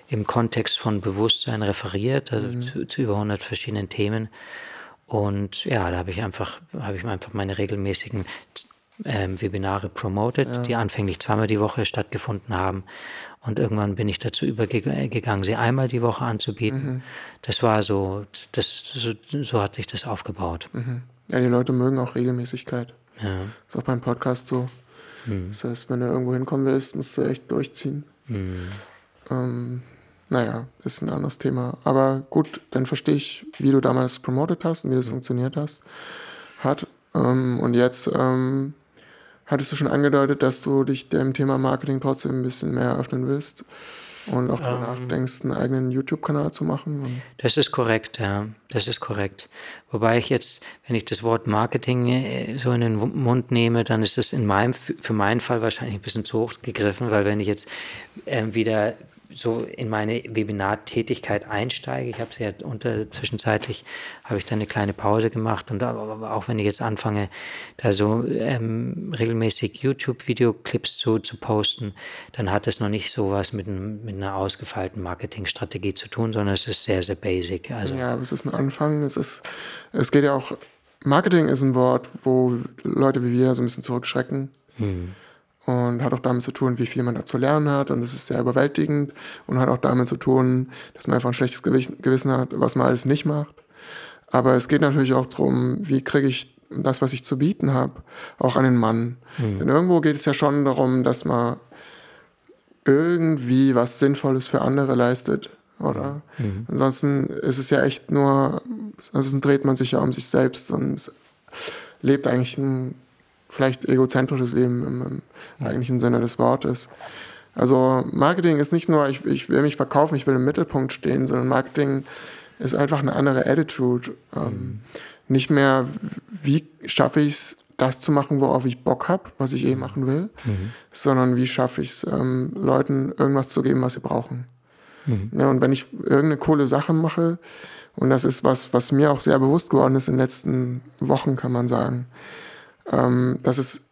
im Kontext von Bewusstsein referiert, also zu, zu über 100 verschiedenen Themen. Und ja, da habe ich einfach, habe ich einfach meine regelmäßigen, ähm, Webinare promotet, ja. die anfänglich zweimal die Woche stattgefunden haben. Und irgendwann bin ich dazu übergegangen, sie einmal die Woche anzubieten. Mhm. Das war so, das, so, so, hat sich das aufgebaut. Mhm. Ja, die Leute mögen auch Regelmäßigkeit. Ja. Ist auch beim Podcast so. Mhm. Das heißt, wenn du irgendwo hinkommen willst, musst du echt durchziehen. Mhm. Ähm, naja, ist ein anderes Thema. Aber gut, dann verstehe ich, wie du damals promotet hast und wie das mhm. funktioniert hast, hat. Ähm, und jetzt ähm, hattest du schon angedeutet, dass du dich dem Thema Marketing trotzdem ein bisschen mehr öffnen willst und auch darüber ähm, nachdenkst, einen eigenen YouTube-Kanal zu machen? Das ist korrekt, ja. Das ist korrekt. Wobei ich jetzt, wenn ich das Wort Marketing äh, so in den Mund nehme, dann ist es in meinem, für meinen Fall wahrscheinlich ein bisschen zu hoch gegriffen, weil wenn ich jetzt äh, wieder so in meine Webinartätigkeit einsteige. Ich habe sie ja unter zwischenzeitlich habe ich da eine kleine Pause gemacht und auch wenn ich jetzt anfange, da so ähm, regelmäßig YouTube-Videoclips zu, zu posten, dann hat es noch nicht so was mit, mit einer ausgefeilten Marketingstrategie zu tun, sondern es ist sehr, sehr basic. Also ja, aber es ist ein Anfang. Es ist, es geht ja auch, Marketing ist ein Wort, wo Leute wie wir so ein bisschen zurückschrecken. Hm und hat auch damit zu tun, wie viel man da zu lernen hat und es ist sehr überwältigend und hat auch damit zu tun, dass man einfach ein schlechtes Gewissen hat, was man alles nicht macht. Aber es geht natürlich auch darum, wie kriege ich das, was ich zu bieten habe, auch an den Mann. Mhm. Denn irgendwo geht es ja schon darum, dass man irgendwie was Sinnvolles für andere leistet, oder? Mhm. Ansonsten ist es ja echt nur, ansonsten dreht man sich ja um sich selbst und lebt eigentlich ein vielleicht egozentrisches Leben im, im eigentlichen Sinne des Wortes. Also Marketing ist nicht nur, ich, ich will mich verkaufen, ich will im Mittelpunkt stehen, sondern Marketing ist einfach eine andere Attitude. Ähm, mhm. Nicht mehr, wie schaffe ich es, das zu machen, worauf ich Bock habe, was ich eh mhm. machen will, mhm. sondern wie schaffe ich es, ähm, Leuten irgendwas zu geben, was sie brauchen. Mhm. Ja, und wenn ich irgendeine coole Sache mache, und das ist was, was mir auch sehr bewusst geworden ist in den letzten Wochen, kann man sagen, ähm, dass es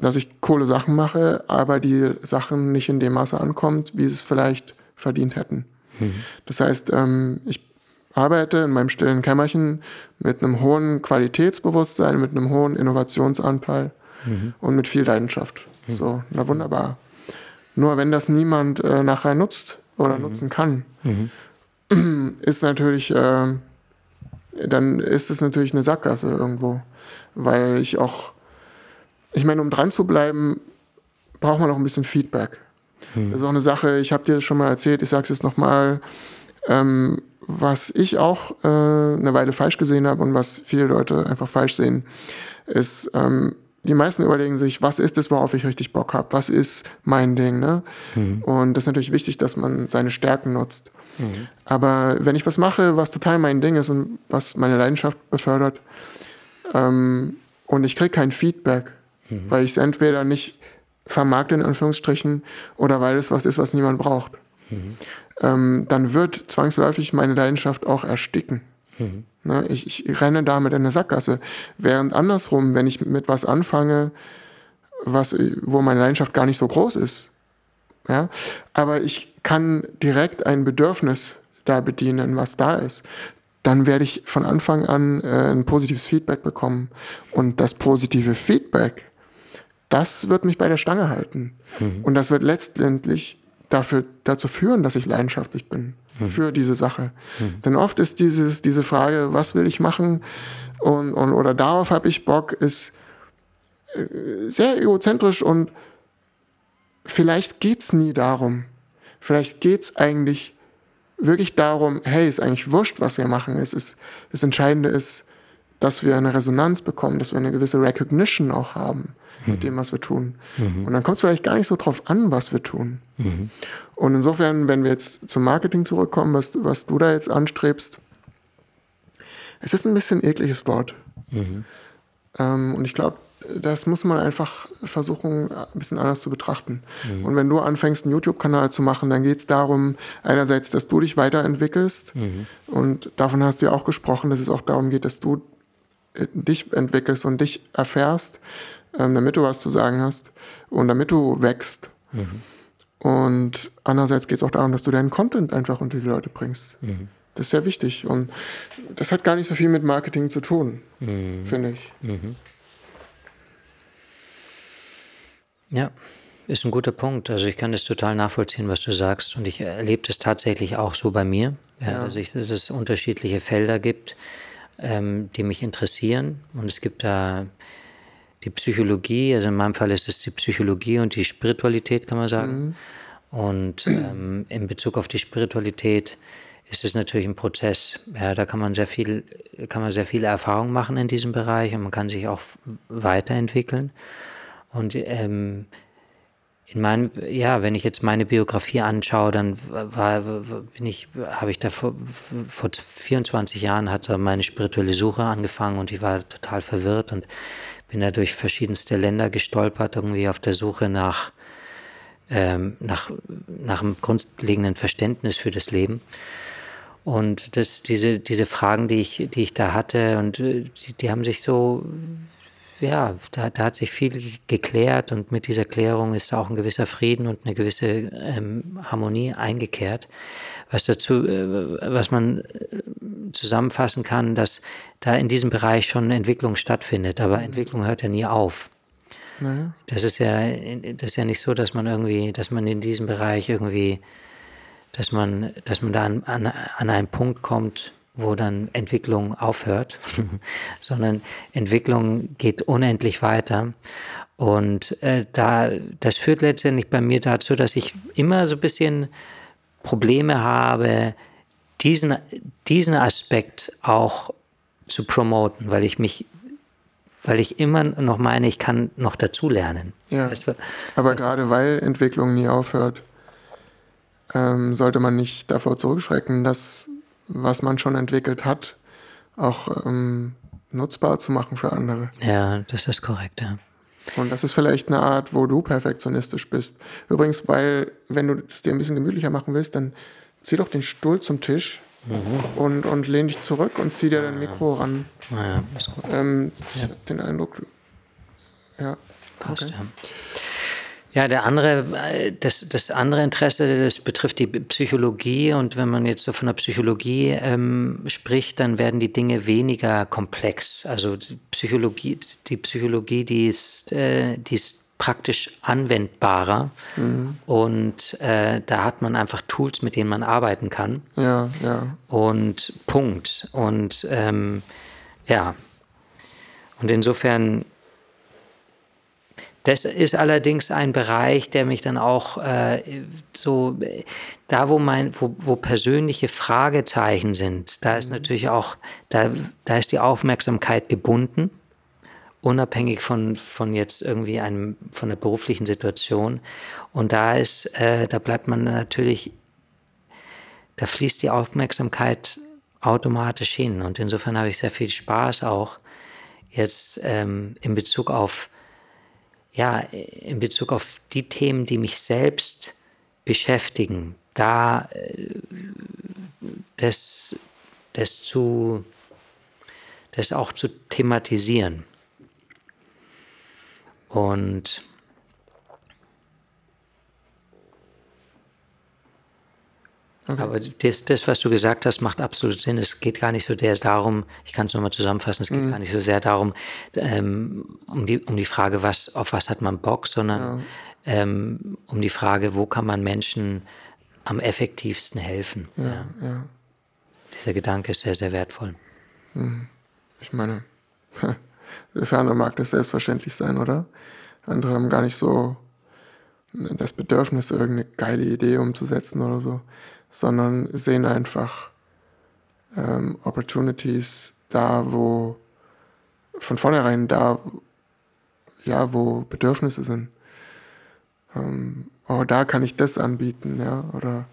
dass ich coole Sachen mache, aber die Sachen nicht in dem Maße ankommt, wie sie es vielleicht verdient hätten. Mhm. Das heißt, ähm, ich arbeite in meinem stillen Kämmerchen mit einem hohen Qualitätsbewusstsein, mit einem hohen Innovationsanteil mhm. und mit viel Leidenschaft. Mhm. So, na wunderbar. Nur wenn das niemand äh, nachher nutzt oder mhm. nutzen kann, mhm. ist natürlich, äh, dann ist es natürlich eine Sackgasse irgendwo weil ich auch, ich meine, um dran zu bleiben, braucht man auch ein bisschen Feedback. Hm. Das ist auch eine Sache, ich habe dir das schon mal erzählt, ich sage es jetzt nochmal, ähm, was ich auch äh, eine Weile falsch gesehen habe und was viele Leute einfach falsch sehen, ist, ähm, die meisten überlegen sich, was ist es, worauf ich richtig Bock habe? Was ist mein Ding? Ne? Mhm. Und das ist natürlich wichtig, dass man seine Stärken nutzt. Mhm. Aber wenn ich was mache, was total mein Ding ist und was meine Leidenschaft befördert, ähm, und ich kriege kein Feedback, mhm. weil ich es entweder nicht vermarkte, in Anführungsstrichen, oder weil es was ist, was niemand braucht. Mhm. Ähm, dann wird zwangsläufig meine Leidenschaft auch ersticken. Mhm. Ne? Ich, ich, renne damit in der Sackgasse. Während andersrum, wenn ich mit was anfange, was, wo meine Leidenschaft gar nicht so groß ist, ja, aber ich kann direkt ein Bedürfnis da bedienen, was da ist, dann werde ich von Anfang an äh, ein positives Feedback bekommen. Und das positive Feedback, das wird mich bei der Stange halten. Mhm. Und das wird letztendlich dafür, dazu führen, dass ich leidenschaftlich bin mhm. für diese Sache. Mhm. Denn oft ist dieses, diese Frage, was will ich machen und, und, oder darauf habe ich Bock, ist äh, sehr egozentrisch und vielleicht geht es nie darum. Vielleicht geht es eigentlich wirklich darum, hey, ist eigentlich wurscht, was wir machen. Es ist, das Entscheidende ist, dass wir eine Resonanz bekommen, dass wir eine gewisse Recognition auch haben mhm. mit dem, was wir tun. Mhm. Und dann kommt es vielleicht gar nicht so drauf an, was wir tun. Mhm. Und insofern, wenn wir jetzt zum Marketing zurückkommen, was, was du da jetzt anstrebst, es ist ein bisschen ekliges Wort. Mhm. Ähm, und ich glaube, das muss man einfach versuchen, ein bisschen anders zu betrachten. Mhm. Und wenn du anfängst, einen YouTube-Kanal zu machen, dann geht es darum, einerseits, dass du dich weiterentwickelst. Mhm. Und davon hast du ja auch gesprochen, dass es auch darum geht, dass du äh, dich entwickelst und dich erfährst, ähm, damit du was zu sagen hast und damit du wächst. Mhm. Und andererseits geht es auch darum, dass du deinen Content einfach unter die Leute bringst. Mhm. Das ist sehr wichtig. Und das hat gar nicht so viel mit Marketing zu tun, mhm. finde ich. Mhm. Ja, ist ein guter Punkt. Also ich kann das total nachvollziehen, was du sagst. Und ich erlebe das tatsächlich auch so bei mir, ja. dass, ich, dass es unterschiedliche Felder gibt, ähm, die mich interessieren. Und es gibt da die Psychologie, also in meinem Fall ist es die Psychologie und die Spiritualität, kann man sagen. Mhm. Und ähm, in Bezug auf die Spiritualität ist es natürlich ein Prozess. Ja, da kann man sehr viel, kann man sehr viele Erfahrungen machen in diesem Bereich und man kann sich auch weiterentwickeln. Und ähm, in meinem, ja, wenn ich jetzt meine Biografie anschaue, dann war, bin ich, habe ich da vor, vor 24 Jahren hatte meine spirituelle Suche angefangen und ich war total verwirrt und bin da durch verschiedenste Länder gestolpert, irgendwie auf der Suche nach, ähm, nach, nach einem grundlegenden Verständnis für das Leben. Und das, diese, diese Fragen, die ich, die ich da hatte, und äh, die, die haben sich so ja, da, da hat sich viel geklärt und mit dieser Klärung ist auch ein gewisser Frieden und eine gewisse ähm, Harmonie eingekehrt. Was dazu, äh, was man äh, zusammenfassen kann, dass da in diesem Bereich schon Entwicklung stattfindet, aber Entwicklung hört ja nie auf. Naja. Das ist ja, das ist ja nicht so, dass man irgendwie, dass man in diesem Bereich irgendwie, dass man, dass man da an, an, an einen Punkt kommt, wo dann Entwicklung aufhört, sondern Entwicklung geht unendlich weiter. Und äh, da, das führt letztendlich bei mir dazu, dass ich immer so ein bisschen Probleme habe, diesen, diesen Aspekt auch zu promoten, weil ich mich, weil ich immer noch meine, ich kann noch dazulernen. Ja. Weißt du, aber weißt gerade weil Entwicklung nie aufhört, ähm, sollte man nicht davor zurückschrecken, dass was man schon entwickelt hat, auch ähm, nutzbar zu machen für andere. Ja, das ist korrekt, ja. Und das ist vielleicht eine Art, wo du perfektionistisch bist. Übrigens, weil, wenn du es dir ein bisschen gemütlicher machen willst, dann zieh doch den Stuhl zum Tisch mhm. und, und lehn dich zurück und zieh dir dein Mikro ran. Naja, ist gut. Ähm, ja. Ich habe den Eindruck, ja. Passt, okay. ja. Ja, der andere, äh, das, das andere Interesse, das betrifft die Psychologie. Und wenn man jetzt so von der Psychologie ähm, spricht, dann werden die Dinge weniger komplex. Also die Psychologie, die Psychologie, die ist, äh, die ist praktisch anwendbarer. Mhm. Und äh, da hat man einfach Tools, mit denen man arbeiten kann. Ja, ja. Und Punkt. Und ähm, ja. Und insofern das ist allerdings ein Bereich, der mich dann auch äh, so, da wo mein, wo, wo persönliche Fragezeichen sind, da ist mhm. natürlich auch, da, da ist die Aufmerksamkeit gebunden, unabhängig von, von jetzt irgendwie einem, von der beruflichen Situation. Und da ist, äh, da bleibt man natürlich, da fließt die Aufmerksamkeit automatisch hin. Und insofern habe ich sehr viel Spaß auch jetzt ähm, in Bezug auf ja, in Bezug auf die Themen, die mich selbst beschäftigen, da äh, das, das zu, das auch zu thematisieren. Und Okay. Aber das, das, was du gesagt hast, macht absolut Sinn. Es geht gar nicht so sehr darum, ich kann es nochmal zusammenfassen, es geht mhm. gar nicht so sehr darum, ähm, um, die, um die Frage, was, auf was hat man Bock, sondern ja. ähm, um die Frage, wo kann man Menschen am effektivsten helfen. Ja, ja. Dieser Gedanke ist sehr, sehr wertvoll. Mhm. Ich meine, für andere mag das selbstverständlich sein, oder? Andere haben gar nicht so das Bedürfnis, irgendeine geile Idee umzusetzen oder so sondern sehen einfach ähm, Opportunities da, wo von vornherein da, ja, wo Bedürfnisse sind. Ähm, oh, da kann ich das anbieten, ja, oder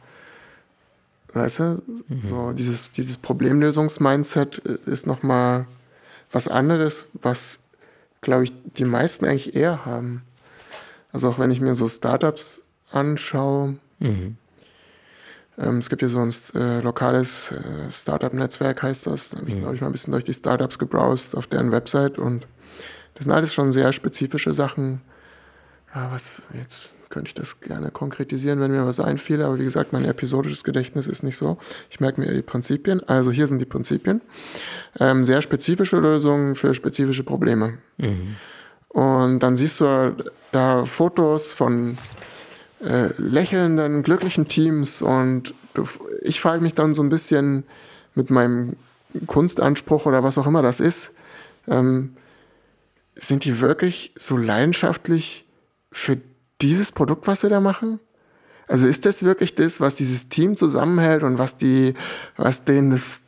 weißt du, mhm. so dieses, dieses Problemlösungs-Mindset ist nochmal was anderes, was, glaube ich, die meisten eigentlich eher haben. Also auch wenn ich mir so Startups anschaue, mhm. Ähm, es gibt hier so ein äh, lokales äh, Startup-Netzwerk, heißt das. Da habe ich, mhm. glaube ich, mal ein bisschen durch die Startups gebrowst auf deren Website und das sind alles schon sehr spezifische Sachen. Ja, was, jetzt könnte ich das gerne konkretisieren, wenn mir was einfiel, aber wie gesagt, mein episodisches Gedächtnis ist nicht so. Ich merke mir die Prinzipien. Also hier sind die Prinzipien. Ähm, sehr spezifische Lösungen für spezifische Probleme. Mhm. Und dann siehst du da Fotos von äh, lächelnden, glücklichen Teams und ich frage mich dann so ein bisschen mit meinem Kunstanspruch oder was auch immer das ist, ähm, sind die wirklich so leidenschaftlich für dieses Produkt, was sie da machen? Also ist das wirklich das, was dieses Team zusammenhält und was die, was denen das,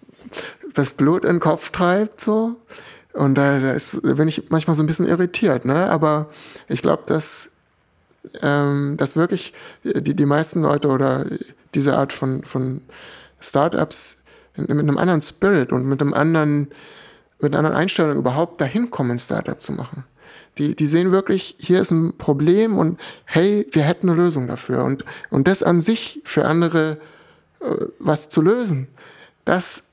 das Blut in den Kopf treibt, so? Und da, da, ist, da bin ich manchmal so ein bisschen irritiert, ne? Aber ich glaube, dass, ähm, dass wirklich die, die meisten Leute oder diese Art von, von Startups mit einem anderen Spirit und mit einem anderen, mit einer anderen Einstellung überhaupt dahin kommen, ein Startup zu machen. Die, die sehen wirklich, hier ist ein Problem und hey, wir hätten eine Lösung dafür. Und, und das an sich für andere äh, was zu lösen, das,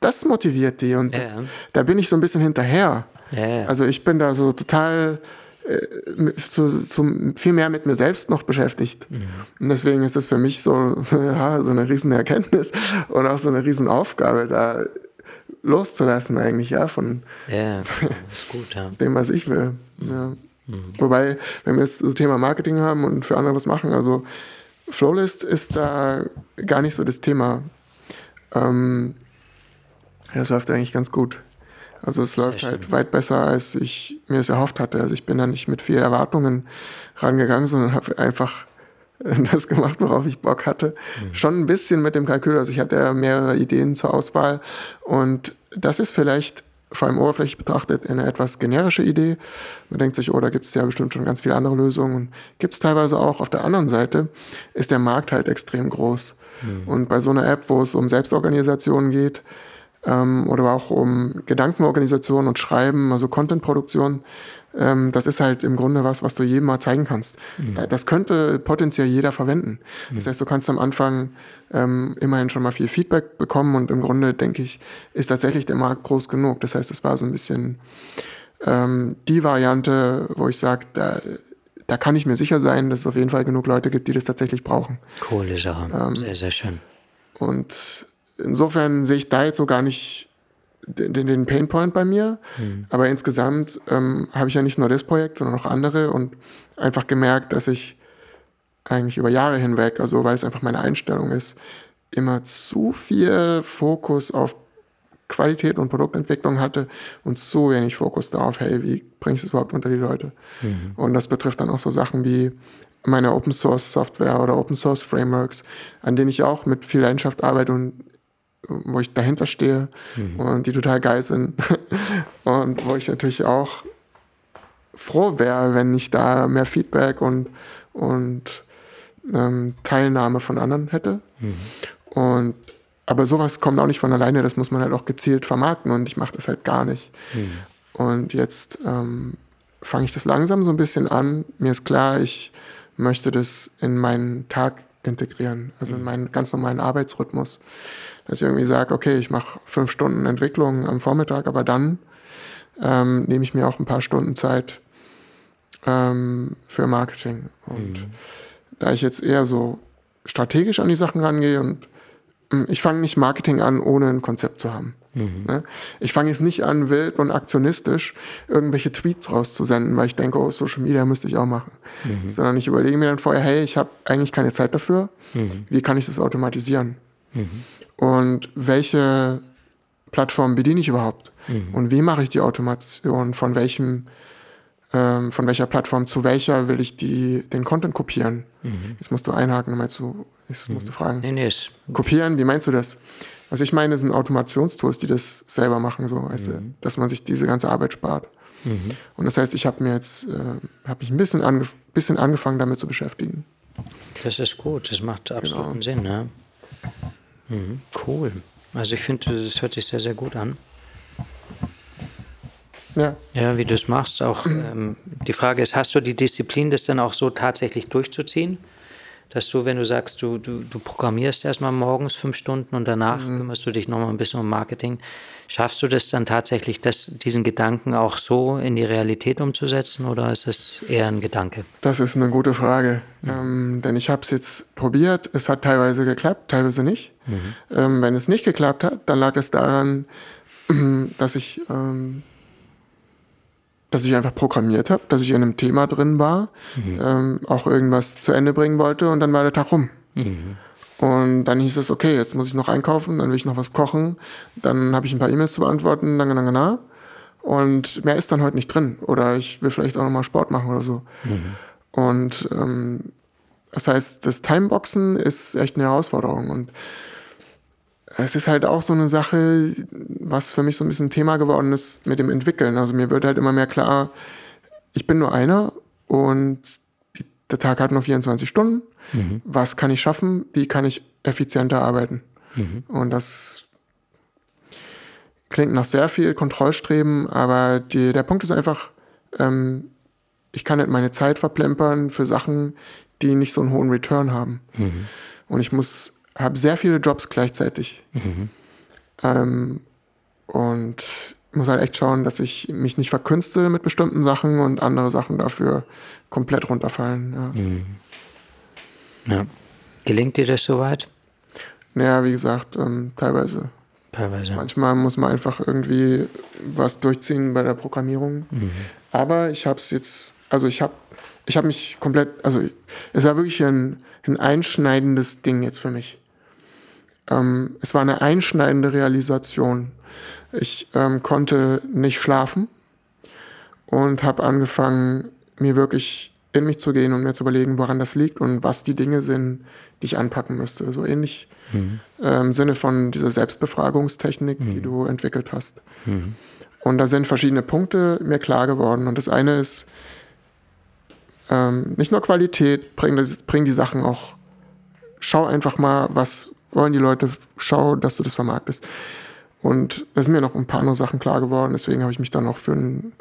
das motiviert die. Und das, ja. da bin ich so ein bisschen hinterher. Ja, also ich bin da so total äh, zu, zu, viel mehr mit mir selbst noch beschäftigt. Mhm. Und deswegen ist das für mich so, ja, so eine riesen Erkenntnis und auch so eine riesen Aufgabe, da loszulassen eigentlich, ja, von ist gut, ja. dem, was ich will. Mhm. Ja. Mhm. Wobei, wenn wir jetzt das Thema Marketing haben und für andere was machen, also Flowlist ist da gar nicht so das Thema. Ähm, das läuft eigentlich ganz gut. Also es läuft halt weit besser, als ich mir es erhofft hatte. Also ich bin da nicht mit vielen Erwartungen rangegangen, sondern habe einfach das gemacht, worauf ich Bock hatte. Mhm. Schon ein bisschen mit dem Kalkül. Also ich hatte mehrere Ideen zur Auswahl und das ist vielleicht vor allem oberflächlich betrachtet eine etwas generische Idee. Man denkt sich, oh, da gibt es ja bestimmt schon ganz viele andere Lösungen. Gibt es teilweise auch. Auf der anderen Seite ist der Markt halt extrem groß. Mhm. Und bei so einer App, wo es um Selbstorganisation geht, ähm, oder auch um Gedankenorganisation und Schreiben, also Contentproduktion. Ähm, das ist halt im Grunde was, was du jedem mal zeigen kannst. Mhm. Das könnte potenziell jeder verwenden. Mhm. Das heißt, du kannst am Anfang ähm, immerhin schon mal viel Feedback bekommen und im Grunde, denke ich, ist tatsächlich der Markt groß genug. Das heißt, es war so ein bisschen ähm, die Variante, wo ich sage, da, da kann ich mir sicher sein, dass es auf jeden Fall genug Leute gibt, die das tatsächlich brauchen. Coole Sache. Ähm, sehr, sehr schön. Und insofern sehe ich da jetzt so gar nicht den, den Painpoint bei mir. Mhm. Aber insgesamt ähm, habe ich ja nicht nur das Projekt, sondern auch andere und einfach gemerkt, dass ich eigentlich über Jahre hinweg, also weil es einfach meine Einstellung ist, immer zu viel Fokus auf Qualität und Produktentwicklung hatte und zu wenig Fokus darauf, hey, wie bringe ich das überhaupt unter die Leute? Mhm. Und das betrifft dann auch so Sachen wie meine Open Source Software oder Open Source Frameworks, an denen ich auch mit viel Leidenschaft arbeite und wo ich dahinter stehe mhm. und die total geil sind. und wo ich natürlich auch froh wäre, wenn ich da mehr Feedback und, und ähm, Teilnahme von anderen hätte. Mhm. Und aber sowas kommt auch nicht von alleine, das muss man halt auch gezielt vermarkten und ich mache das halt gar nicht. Mhm. Und jetzt ähm, fange ich das langsam so ein bisschen an. Mir ist klar, ich möchte das in meinen Tag integrieren, also in mhm. meinen ganz normalen Arbeitsrhythmus dass ich irgendwie sage, okay, ich mache fünf Stunden Entwicklung am Vormittag, aber dann ähm, nehme ich mir auch ein paar Stunden Zeit ähm, für Marketing. Und mhm. da ich jetzt eher so strategisch an die Sachen rangehe und hm, ich fange nicht Marketing an, ohne ein Konzept zu haben. Mhm. Ne? Ich fange jetzt nicht an, wild und aktionistisch irgendwelche Tweets rauszusenden, weil ich denke, oh, Social Media müsste ich auch machen. Mhm. Sondern ich überlege mir dann vorher, hey, ich habe eigentlich keine Zeit dafür. Mhm. Wie kann ich das automatisieren? Mhm und welche Plattform bediene ich überhaupt mhm. und wie mache ich die Automation, von welchem ähm, von welcher Plattform zu welcher will ich die, den Content kopieren? Mhm. Jetzt musst du einhaken, meinst du, jetzt musst du mhm. fragen. Nee, nee, kopieren, wie meinst du das? Was ich meine, sind Automationstools, die das selber machen, so, weißt mhm. du, dass man sich diese ganze Arbeit spart. Mhm. Und das heißt, ich habe mir jetzt, äh, habe mich ein bisschen, angef bisschen angefangen, damit zu beschäftigen. Das ist gut, das macht absoluten genau. Sinn, ja. Mhm, cool. Also ich finde, das hört sich sehr, sehr gut an. Ja. Ja, wie du es machst. Auch ähm, die Frage ist, hast du die Disziplin, das dann auch so tatsächlich durchzuziehen? Dass du, wenn du sagst, du, du, du programmierst erstmal morgens fünf Stunden und danach mhm. kümmerst du dich nochmal ein bisschen um Marketing, Schaffst du das dann tatsächlich, das, diesen Gedanken auch so in die Realität umzusetzen oder ist es eher ein Gedanke? Das ist eine gute Frage, mhm. ähm, denn ich habe es jetzt probiert. Es hat teilweise geklappt, teilweise nicht. Mhm. Ähm, wenn es nicht geklappt hat, dann lag es daran, dass ich ähm, dass ich einfach programmiert habe, dass ich in einem Thema drin war, mhm. ähm, auch irgendwas zu Ende bringen wollte und dann war der Tag rum. Mhm. Und dann hieß es, okay, jetzt muss ich noch einkaufen, dann will ich noch was kochen, dann habe ich ein paar E-Mails zu beantworten, lange, lange, na. Und mehr ist dann heute nicht drin. Oder ich will vielleicht auch nochmal Sport machen oder so. Mhm. Und ähm, das heißt, das Timeboxen ist echt eine Herausforderung. Und es ist halt auch so eine Sache, was für mich so ein bisschen Thema geworden ist mit dem Entwickeln. Also mir wird halt immer mehr klar, ich bin nur einer und der Tag hat nur 24 Stunden. Mhm. Was kann ich schaffen? Wie kann ich effizienter arbeiten? Mhm. Und das klingt nach sehr viel Kontrollstreben, aber die, der Punkt ist einfach, ähm, ich kann nicht meine Zeit verplempern für Sachen, die nicht so einen hohen Return haben. Mhm. Und ich muss habe sehr viele Jobs gleichzeitig. Mhm. Ähm, und muss halt echt schauen, dass ich mich nicht verkünste mit bestimmten Sachen und andere Sachen dafür komplett runterfallen. Ja. Mhm. ja. Gelingt dir das soweit? Naja, wie gesagt, ähm, teilweise. Teilweise. Manchmal muss man einfach irgendwie was durchziehen bei der Programmierung. Mhm. Aber ich habe es jetzt, also ich habe ich hab mich komplett, also es war wirklich ein, ein einschneidendes Ding jetzt für mich. Ähm, es war eine einschneidende Realisation. Ich ähm, konnte nicht schlafen und habe angefangen, mir wirklich in mich zu gehen und mir zu überlegen, woran das liegt und was die Dinge sind, die ich anpacken müsste. So ähnlich mhm. äh, im Sinne von dieser Selbstbefragungstechnik, mhm. die du entwickelt hast. Mhm. Und da sind verschiedene Punkte mir klar geworden. Und das eine ist, ähm, nicht nur Qualität, bring, das, bring die Sachen auch, schau einfach mal, was, wollen die Leute, schau, dass du das vermarktest. Und da sind mir noch ein paar andere Sachen klar geworden, deswegen habe ich mich dann auch für, ein,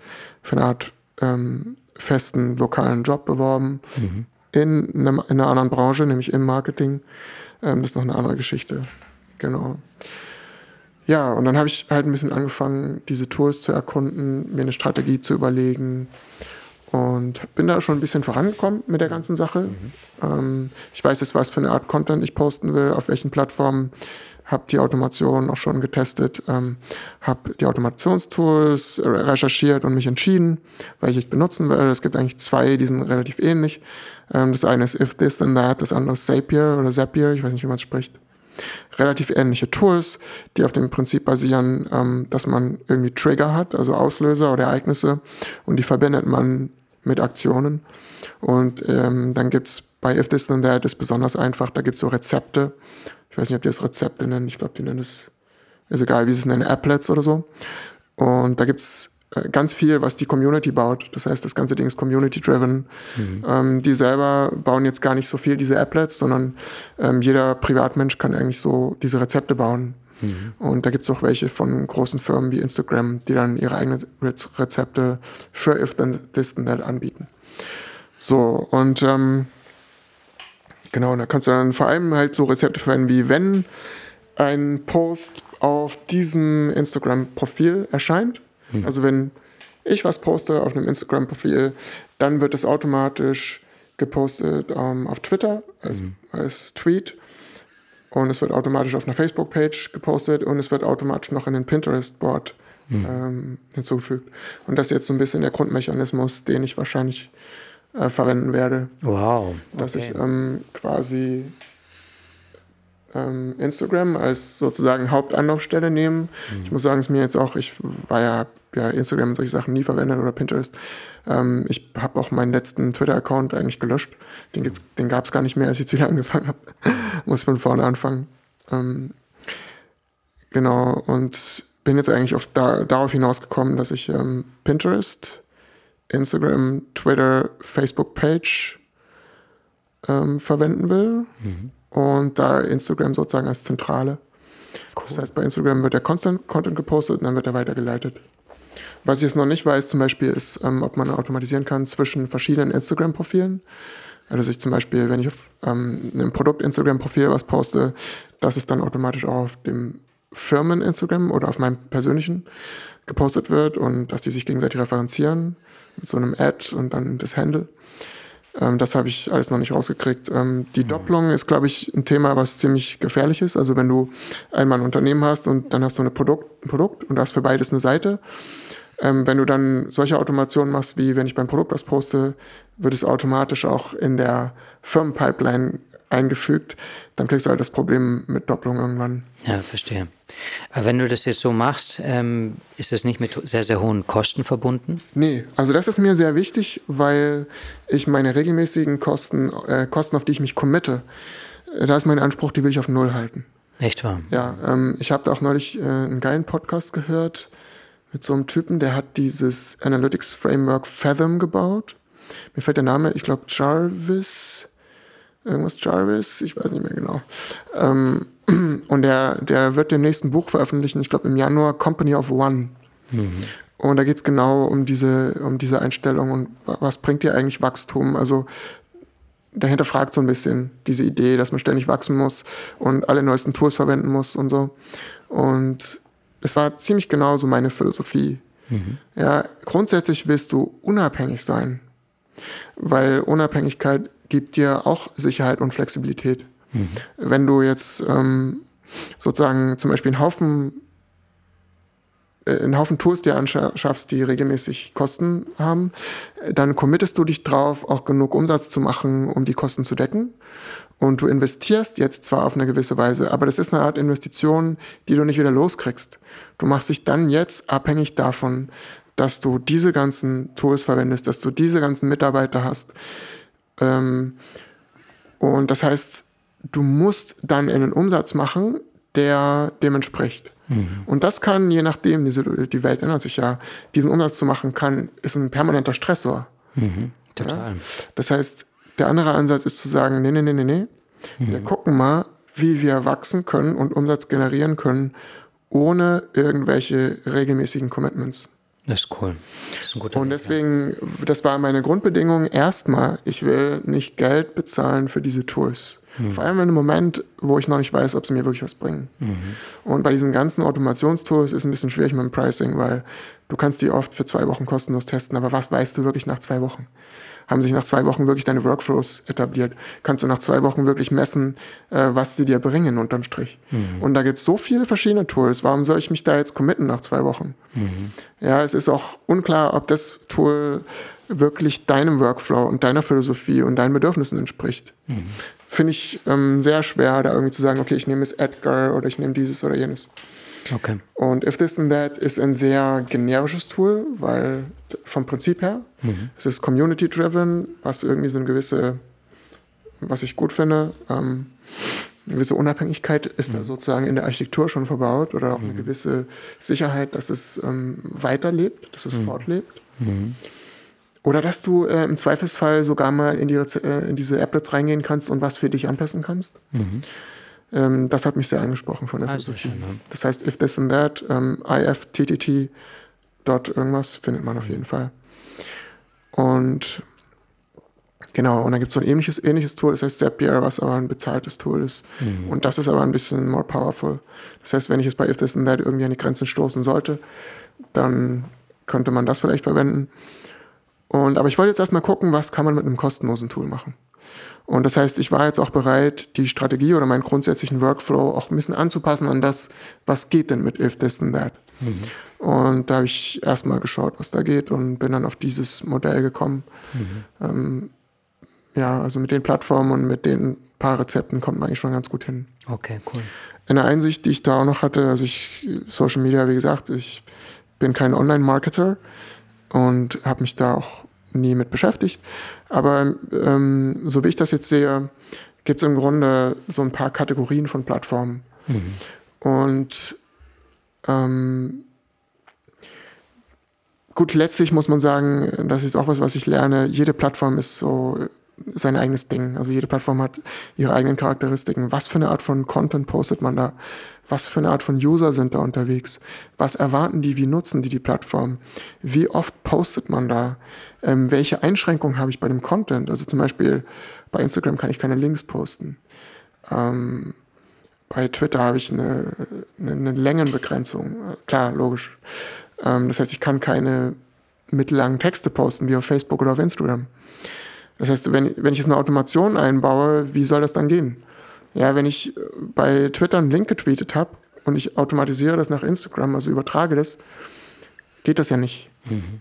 für eine Art ähm, festen lokalen Job beworben mhm. in, einem, in, einer anderen Branche, nämlich im Marketing. Ähm, das ist noch eine andere Geschichte. Genau. Ja, und dann habe ich halt ein bisschen angefangen, diese Tools zu erkunden, mir eine Strategie zu überlegen und bin da schon ein bisschen vorangekommen mit der ganzen Sache. Mhm. Ähm, ich weiß jetzt, was für eine Art Content ich posten will, auf welchen Plattformen. Habe die Automation auch schon getestet, ähm, habe die Automationstools recherchiert und mich entschieden, welche ich benutzen will. Es gibt eigentlich zwei, die sind relativ ähnlich. Ähm, das eine ist If This Then That, das andere ist Zapier oder Zapier, ich weiß nicht, wie man es spricht relativ ähnliche Tools, die auf dem Prinzip basieren, ähm, dass man irgendwie Trigger hat, also Auslöser oder Ereignisse, und die verbindet man mit Aktionen. Und ähm, dann gibt es bei If This Then That ist besonders einfach, da gibt es so Rezepte. Ich weiß nicht, ob die das Rezepte nennen, ich glaube, die nennen es, ist egal, wie sie es nennen, Applets oder so. Und da gibt es ganz viel, was die Community baut. Das heißt, das ganze Ding ist community-driven. Mhm. Ähm, die selber bauen jetzt gar nicht so viel diese Applets, sondern ähm, jeder Privatmensch kann eigentlich so diese Rezepte bauen. Mhm. Und da gibt es auch welche von großen Firmen wie Instagram, die dann ihre eigenen Rezepte für If Then This Then That anbieten. So, und ähm, genau, da kannst du dann vor allem halt so Rezepte verwenden, wie wenn ein Post auf diesem Instagram-Profil erscheint. Mhm. Also wenn ich was poste auf einem Instagram-Profil, dann wird es automatisch gepostet ähm, auf Twitter als, mhm. als Tweet und es wird automatisch auf einer Facebook-Page gepostet und es wird automatisch noch in den Pinterest-Board mhm. ähm, hinzugefügt. Und das ist jetzt so ein bisschen der Grundmechanismus, den ich wahrscheinlich äh, verwenden werde. Wow. Okay. Dass ich ähm, quasi ähm, Instagram als sozusagen Hauptanlaufstelle nehme. Mhm. Ich muss sagen, es mir jetzt auch, ich war ja, ja Instagram und solche Sachen nie verwendet oder Pinterest. Ähm, ich habe auch meinen letzten Twitter-Account eigentlich gelöscht. Den, gibt's, den gab es gar nicht mehr, als ich jetzt wieder angefangen habe. muss von vorne anfangen. Ähm, genau, und bin jetzt eigentlich auf da, darauf hinausgekommen, dass ich ähm, Pinterest, Instagram, Twitter, Facebook-Page ähm, verwenden will. Mhm und da Instagram sozusagen als Zentrale. Cool. Das heißt, bei Instagram wird der Constant Content gepostet und dann wird er weitergeleitet. Was ich jetzt noch nicht weiß, zum Beispiel, ist, ähm, ob man automatisieren kann zwischen verschiedenen Instagram-Profilen. Also, dass ich zum Beispiel, wenn ich auf ähm, einem Produkt-Instagram-Profil was poste, dass es dann automatisch auch auf dem Firmen-Instagram oder auf meinem persönlichen gepostet wird und dass die sich gegenseitig referenzieren mit so einem Ad und dann das Handle. Ähm, das habe ich alles noch nicht rausgekriegt. Ähm, die mhm. Doppelung ist, glaube ich, ein Thema, was ziemlich gefährlich ist. Also wenn du einmal ein Unternehmen hast und dann hast du eine Produkt, ein Produkt und hast für beides eine Seite, Ähm, wenn du dann solche Automationen machst, wie wenn ich beim Produkt was poste, wird es automatisch auch in der Firmenpipeline eingefügt, dann kriegst du halt das Problem mit Doppelung irgendwann. Ja, verstehe. Aber wenn du das jetzt so machst, ähm, ist es nicht mit sehr, sehr hohen Kosten verbunden? Nee, also das ist mir sehr wichtig, weil ich meine regelmäßigen Kosten, äh, Kosten, auf die ich mich committe, äh, da ist mein Anspruch, die will ich auf Null halten. Echt wahr? Ja, ähm, ich habe da auch neulich äh, einen geilen Podcast gehört mit so einem Typen, der hat dieses Analytics Framework Fathom gebaut. Mir fällt der Name, ich glaube Jarvis, irgendwas Jarvis, ich weiß nicht mehr genau. Ähm, und der, der wird dem nächsten Buch veröffentlichen, ich glaube im Januar, Company of One. Mhm. Und da geht es genau um diese, um diese Einstellung und was bringt dir eigentlich Wachstum? Also dahinter fragt so ein bisschen diese Idee, dass man ständig wachsen muss und alle neuesten Tools verwenden muss und so. Und es war ziemlich genau so meine Philosophie. Mhm. Ja, grundsätzlich willst du unabhängig sein, weil Unabhängigkeit gibt dir auch Sicherheit und Flexibilität. Mhm. Wenn du jetzt ähm, sozusagen zum Beispiel einen Haufen, äh, einen Haufen Tools dir anschaffst, die regelmäßig Kosten haben, dann committest du dich drauf, auch genug Umsatz zu machen, um die Kosten zu decken. Und du investierst jetzt zwar auf eine gewisse Weise, aber das ist eine Art Investition, die du nicht wieder loskriegst. Du machst dich dann jetzt abhängig davon, dass du diese ganzen Tools verwendest, dass du diese ganzen Mitarbeiter hast, ähm, und das heißt, du musst dann einen Umsatz machen, der dem entspricht. Mhm. Und das kann, je nachdem, diese, die Welt ändert sich ja, diesen Umsatz zu machen kann, ist ein permanenter Stressor. Mhm. Total. Ja? Das heißt, der andere Ansatz ist zu sagen, nee, nee, nee, nee, nee. Mhm. Wir gucken mal, wie wir wachsen können und Umsatz generieren können, ohne irgendwelche regelmäßigen Commitments. Das ist cool. Das ist ein guter Und deswegen, das war meine Grundbedingung. Erstmal, ich will nicht Geld bezahlen für diese Tools. Mhm. Vor allem in einem Moment, wo ich noch nicht weiß, ob sie mir wirklich was bringen. Mhm. Und bei diesen ganzen Automationstools ist es ein bisschen schwierig mit dem Pricing, weil du kannst die oft für zwei Wochen kostenlos testen, aber was weißt du wirklich nach zwei Wochen? Haben sich nach zwei Wochen wirklich deine Workflows etabliert. Kannst du nach zwei Wochen wirklich messen, äh, was sie dir bringen unterm Strich. Mhm. Und da gibt es so viele verschiedene Tools. Warum soll ich mich da jetzt committen nach zwei Wochen? Mhm. Ja, es ist auch unklar, ob das Tool wirklich deinem Workflow und deiner Philosophie und deinen Bedürfnissen entspricht. Mhm. Finde ich ähm, sehr schwer, da irgendwie zu sagen, okay, ich nehme jetzt Edgar oder ich nehme dieses oder jenes. Okay. Und If This and That ist ein sehr generisches Tool, weil vom Prinzip her, mhm. es ist community-driven, was irgendwie so eine gewisse, was ich gut finde, ähm, eine gewisse Unabhängigkeit ist mhm. da sozusagen in der Architektur schon verbaut oder auch mhm. eine gewisse Sicherheit, dass es ähm, weiterlebt, dass es mhm. fortlebt. Mhm. Oder dass du äh, im Zweifelsfall sogar mal in, die, äh, in diese Applets reingehen kannst und was für dich anpassen kannst. Ähm, das hat mich sehr angesprochen von der also Philosophie. Schön, ja. Das heißt, if this and that, ähm, ifttt dort irgendwas findet man auf jeden Fall. Und genau, und dann gibt es so ein ähnliches, ähnliches Tool, das heißt Zapier, was aber ein bezahltes Tool ist. Mhm. Und das ist aber ein bisschen more powerful. Das heißt, wenn ich es bei if this and that irgendwie an die Grenzen stoßen sollte, dann könnte man das vielleicht verwenden. Und, aber ich wollte jetzt erstmal gucken, was kann man mit einem kostenlosen Tool machen. Und das heißt, ich war jetzt auch bereit, die Strategie oder meinen grundsätzlichen Workflow auch ein bisschen anzupassen an das, was geht denn mit if, this and that. Mhm. Und da habe ich erstmal geschaut, was da geht und bin dann auf dieses Modell gekommen. Mhm. Ähm, ja, also mit den Plattformen und mit den paar Rezepten kommt man eigentlich schon ganz gut hin. Okay, cool. Eine Einsicht, die ich da auch noch hatte, also ich, Social Media, wie gesagt, ich bin kein Online-Marketer und habe mich da auch nie mit beschäftigt. Aber ähm, so wie ich das jetzt sehe, gibt es im Grunde so ein paar Kategorien von Plattformen. Mhm. Und ähm, gut, letztlich muss man sagen, das ist auch was, was ich lerne. Jede Plattform ist so sein eigenes Ding. Also jede Plattform hat ihre eigenen Charakteristiken. Was für eine Art von Content postet man da? Was für eine Art von User sind da unterwegs? Was erwarten die? Wie nutzen die die Plattform? Wie oft postet man da? Ähm, welche Einschränkungen habe ich bei dem Content? Also zum Beispiel bei Instagram kann ich keine Links posten. Ähm, bei Twitter habe ich eine, eine, eine Längenbegrenzung. Klar, logisch. Ähm, das heißt, ich kann keine mittellangen Texte posten wie auf Facebook oder auf Instagram. Das heißt, wenn, wenn ich jetzt eine Automation einbaue, wie soll das dann gehen? Ja, wenn ich bei Twitter einen Link getweetet habe und ich automatisiere das nach Instagram, also übertrage das, geht das ja nicht.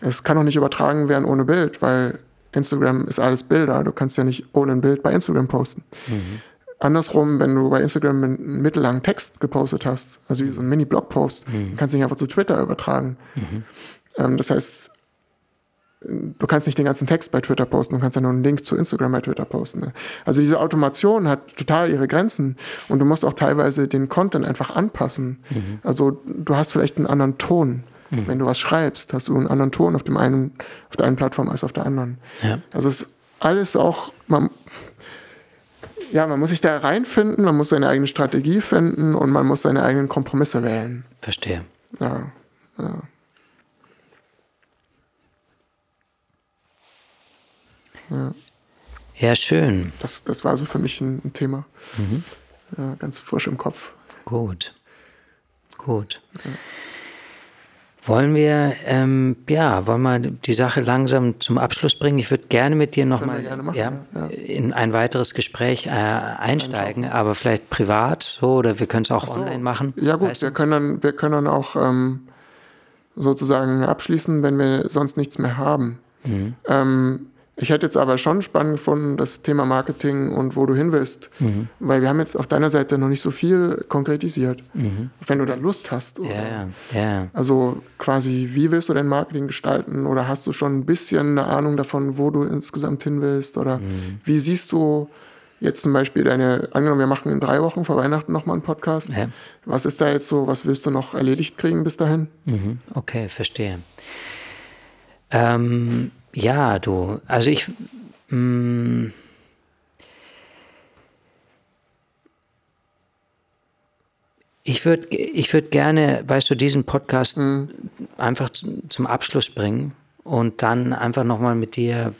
Es kann auch nicht übertragen werden ohne Bild, weil Instagram ist alles Bilder. Du kannst ja nicht ohne ein Bild bei Instagram posten. Andersrum, wenn du bei Instagram einen mittellangen Text gepostet hast, also wie so ein Mini-Blog-Post, dann kannst du nicht einfach zu Twitter übertragen. Ähm, das heißt, du kannst nicht den ganzen Text bei Twitter posten, du kannst ja nur einen Link zu Instagram bei Twitter posten. Ne? Also diese Automation hat total ihre Grenzen und du musst auch teilweise den Content einfach anpassen. Also du hast vielleicht einen anderen Ton. Wenn du was schreibst, hast du einen anderen Ton auf dem einen, auf der einen Plattform als auf der anderen. Ja. Also es ist alles auch, man, ja, man muss sich da reinfinden, man muss seine eigene Strategie finden und man muss seine eigenen Kompromisse wählen. Verstehe. Ja, ja. Ja, schön. Das, das war so für mich ein, ein Thema. Ja, ganz frisch im Kopf. Gut. Gut. Wollen wir, ähm, ja, wollen wir die Sache langsam zum Abschluss bringen? Ich würde gerne mit dir nochmal ja, ja. in ein weiteres Gespräch äh, einsteigen, aber vielleicht privat so oder wir können es auch So. online machen. Ja gut, Weißt wir können dann, wir können dann auch ähm, sozusagen abschließen, wenn wir sonst nichts mehr haben. Mhm. Ähm, ich hätte jetzt aber schon spannend gefunden, das Thema Marketing und wo du hin willst. Mhm. Weil wir haben jetzt auf deiner Seite noch nicht so viel konkretisiert. Wenn du da Lust hast. Oder? Mhm. Ja, ja. Also quasi, wie willst du dein Marketing gestalten? Oder hast du schon ein bisschen eine Ahnung davon, wo du insgesamt hin willst? Oder Mhm. wie siehst du jetzt zum Beispiel deine, angenommen, wir machen in drei Wochen vor Weihnachten nochmal einen Podcast. Ja. Was ist da jetzt so, was willst du noch erledigt kriegen bis dahin? Mhm, okay, verstehe. Ähm, ja, du, also ich. mm, Mh, ich würde ich würd gerne, weißt du, diesen Podcast Mhm. einfach zum Abschluss bringen und dann einfach nochmal mit dir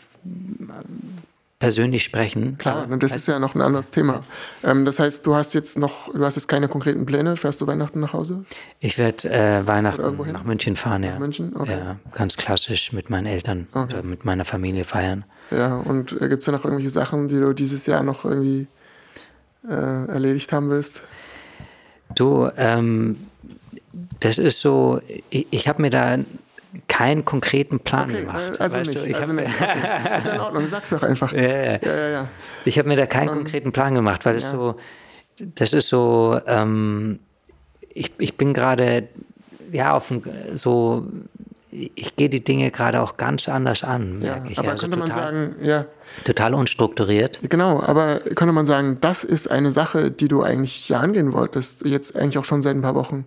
persönlich sprechen. Klar, und das ist ja noch ein anderes Thema. Ähm, das heißt, du hast jetzt noch, du hast jetzt keine konkreten Pläne. Fährst du Weihnachten nach Hause? Ich werde äh, Weihnachten nach München fahren, ja. München? Okay. Ja, ganz klassisch mit meinen Eltern oder mit meiner Familie feiern. Ja, und äh, gibt es da noch irgendwelche Sachen, die du dieses Jahr noch irgendwie äh, erledigt haben willst? Du, ähm, das ist so, ich, ich habe mir da keinen konkreten Plan Okay, gemacht. also weißt nicht. du? Ich also habe nicht. Okay. Ist in Ordnung, sag's doch einfach. ja, ja. ja, ja. Ich hab mir da keinen konkreten Plan gemacht, weil das ja. so, das ist so, ähm, ich, ich bin gerade, ja, auf dem, so, ich gehe die Dinge gerade auch ganz anders an, Ja, merke ich. aber Also könnte man total, sagen, ja, total unstrukturiert. genau, aber könnte man sagen, das ist eine Sache, die du eigentlich ja angehen wolltest, jetzt eigentlich auch schon seit ein paar Wochen.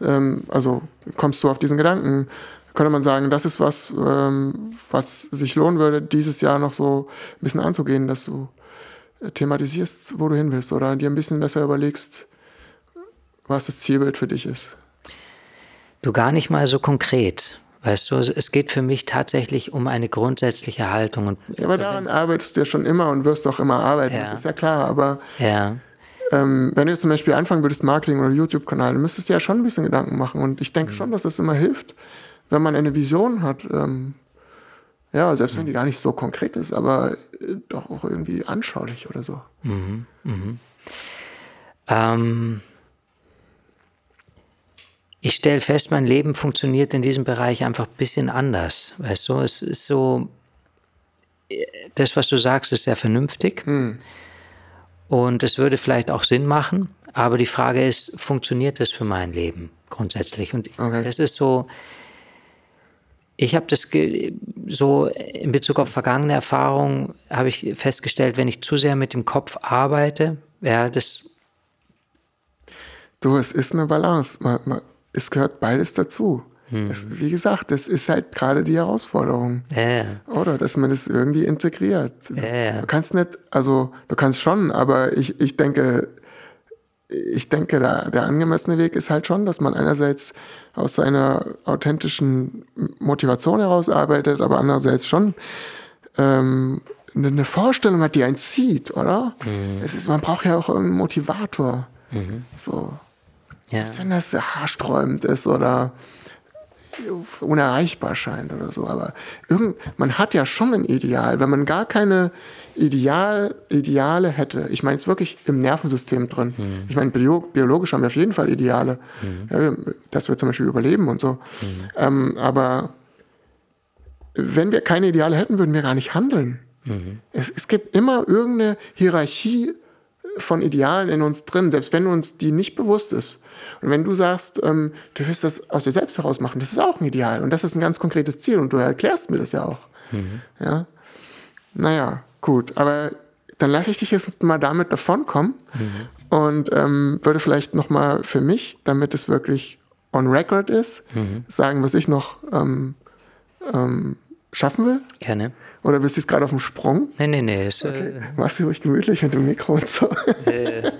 Ähm, also kommst du auf diesen Gedanken, könnte man sagen, das ist was, ähm, was sich lohnen würde, dieses Jahr noch so ein bisschen anzugehen, dass du thematisierst, wo du hin willst oder dir ein bisschen besser überlegst, was das Zielbild für dich ist. Du gar nicht mal so konkret. Weißt du, es- geht für mich tatsächlich um eine grundsätzliche Haltung. Und, Ja, aber daran arbeitest du ja schon immer und wirst auch immer arbeiten, Ja. das ist ja klar, aber ja, ähm, wenn du jetzt zum Beispiel anfangen würdest, Marketing oder YouTube-Kanal, dann müsstest du ja schon ein bisschen Gedanken machen. Und ich Mhm. denke schon, dass das immer hilft, wenn man eine Vision hat. Ähm, ja, selbst Mhm. wenn die gar nicht so konkret ist, aber äh, doch auch irgendwie anschaulich oder so. Ähm, ich stelle fest, mein Leben funktioniert in diesem Bereich einfach ein bisschen anders. Weißt du, es ist so, äh, das, was du sagst, ist sehr vernünftig. Und es würde vielleicht auch Sinn machen. Aber die Frage ist, funktioniert das für mein Leben grundsätzlich? Und Okay. das ist so, ich habe das so in Bezug auf vergangene Erfahrungen, habe ich festgestellt, wenn ich zu sehr mit dem Kopf arbeite, ja, das Du, es ist eine Balance. Man, man, es gehört beides dazu. Hm. Es, wie gesagt, das ist halt gerade die Herausforderung. Ja, Oder dass man das irgendwie integriert. ja. Du kannst nicht, also du kannst schon, aber ich, ich denke, ich denke, da, der angemessene Weg ist halt schon, dass man einerseits aus seiner authentischen Motivation heraus arbeitet, aber andererseits schon ähm, eine, eine Vorstellung hat, die einen zieht, oder? Es ist, man braucht ja auch irgendeinen Motivator. So. ja. Selbst wenn das haarsträubend ist oder unerreichbar scheint oder so. Aber irgend, man hat ja schon ein Ideal. Wenn man gar keine Ideal, Ideale hätte, ich meine es wirklich im Nervensystem drin. Mhm. Ich meine, bio, biologisch haben wir auf jeden Fall Ideale, mhm. ja, dass wir zum Beispiel überleben und so. Mhm. Ähm, aber wenn wir keine Ideale hätten, würden wir gar nicht handeln. Mhm. Es, es gibt immer irgendeine Hierarchie von Idealen in uns drin, selbst wenn uns die nicht bewusst ist. Und wenn du sagst, ähm, du wirst das aus dir selbst heraus machen, das ist auch ein Ideal und das ist ein ganz konkretes Ziel und du erklärst mir das ja auch. Mhm. Ja, naja, gut, aber dann lasse ich dich jetzt mal damit davonkommen mhm. und ähm, würde vielleicht noch mal für mich, damit es wirklich on record ist, mhm. sagen, was ich noch ähm, ähm schaffen will. Gerne. Oder bist du jetzt gerade auf dem Sprung? Nee, nee, nee. Ist, okay. Äh, Machst du ruhig gemütlich mit dem Mikro und so. Äh.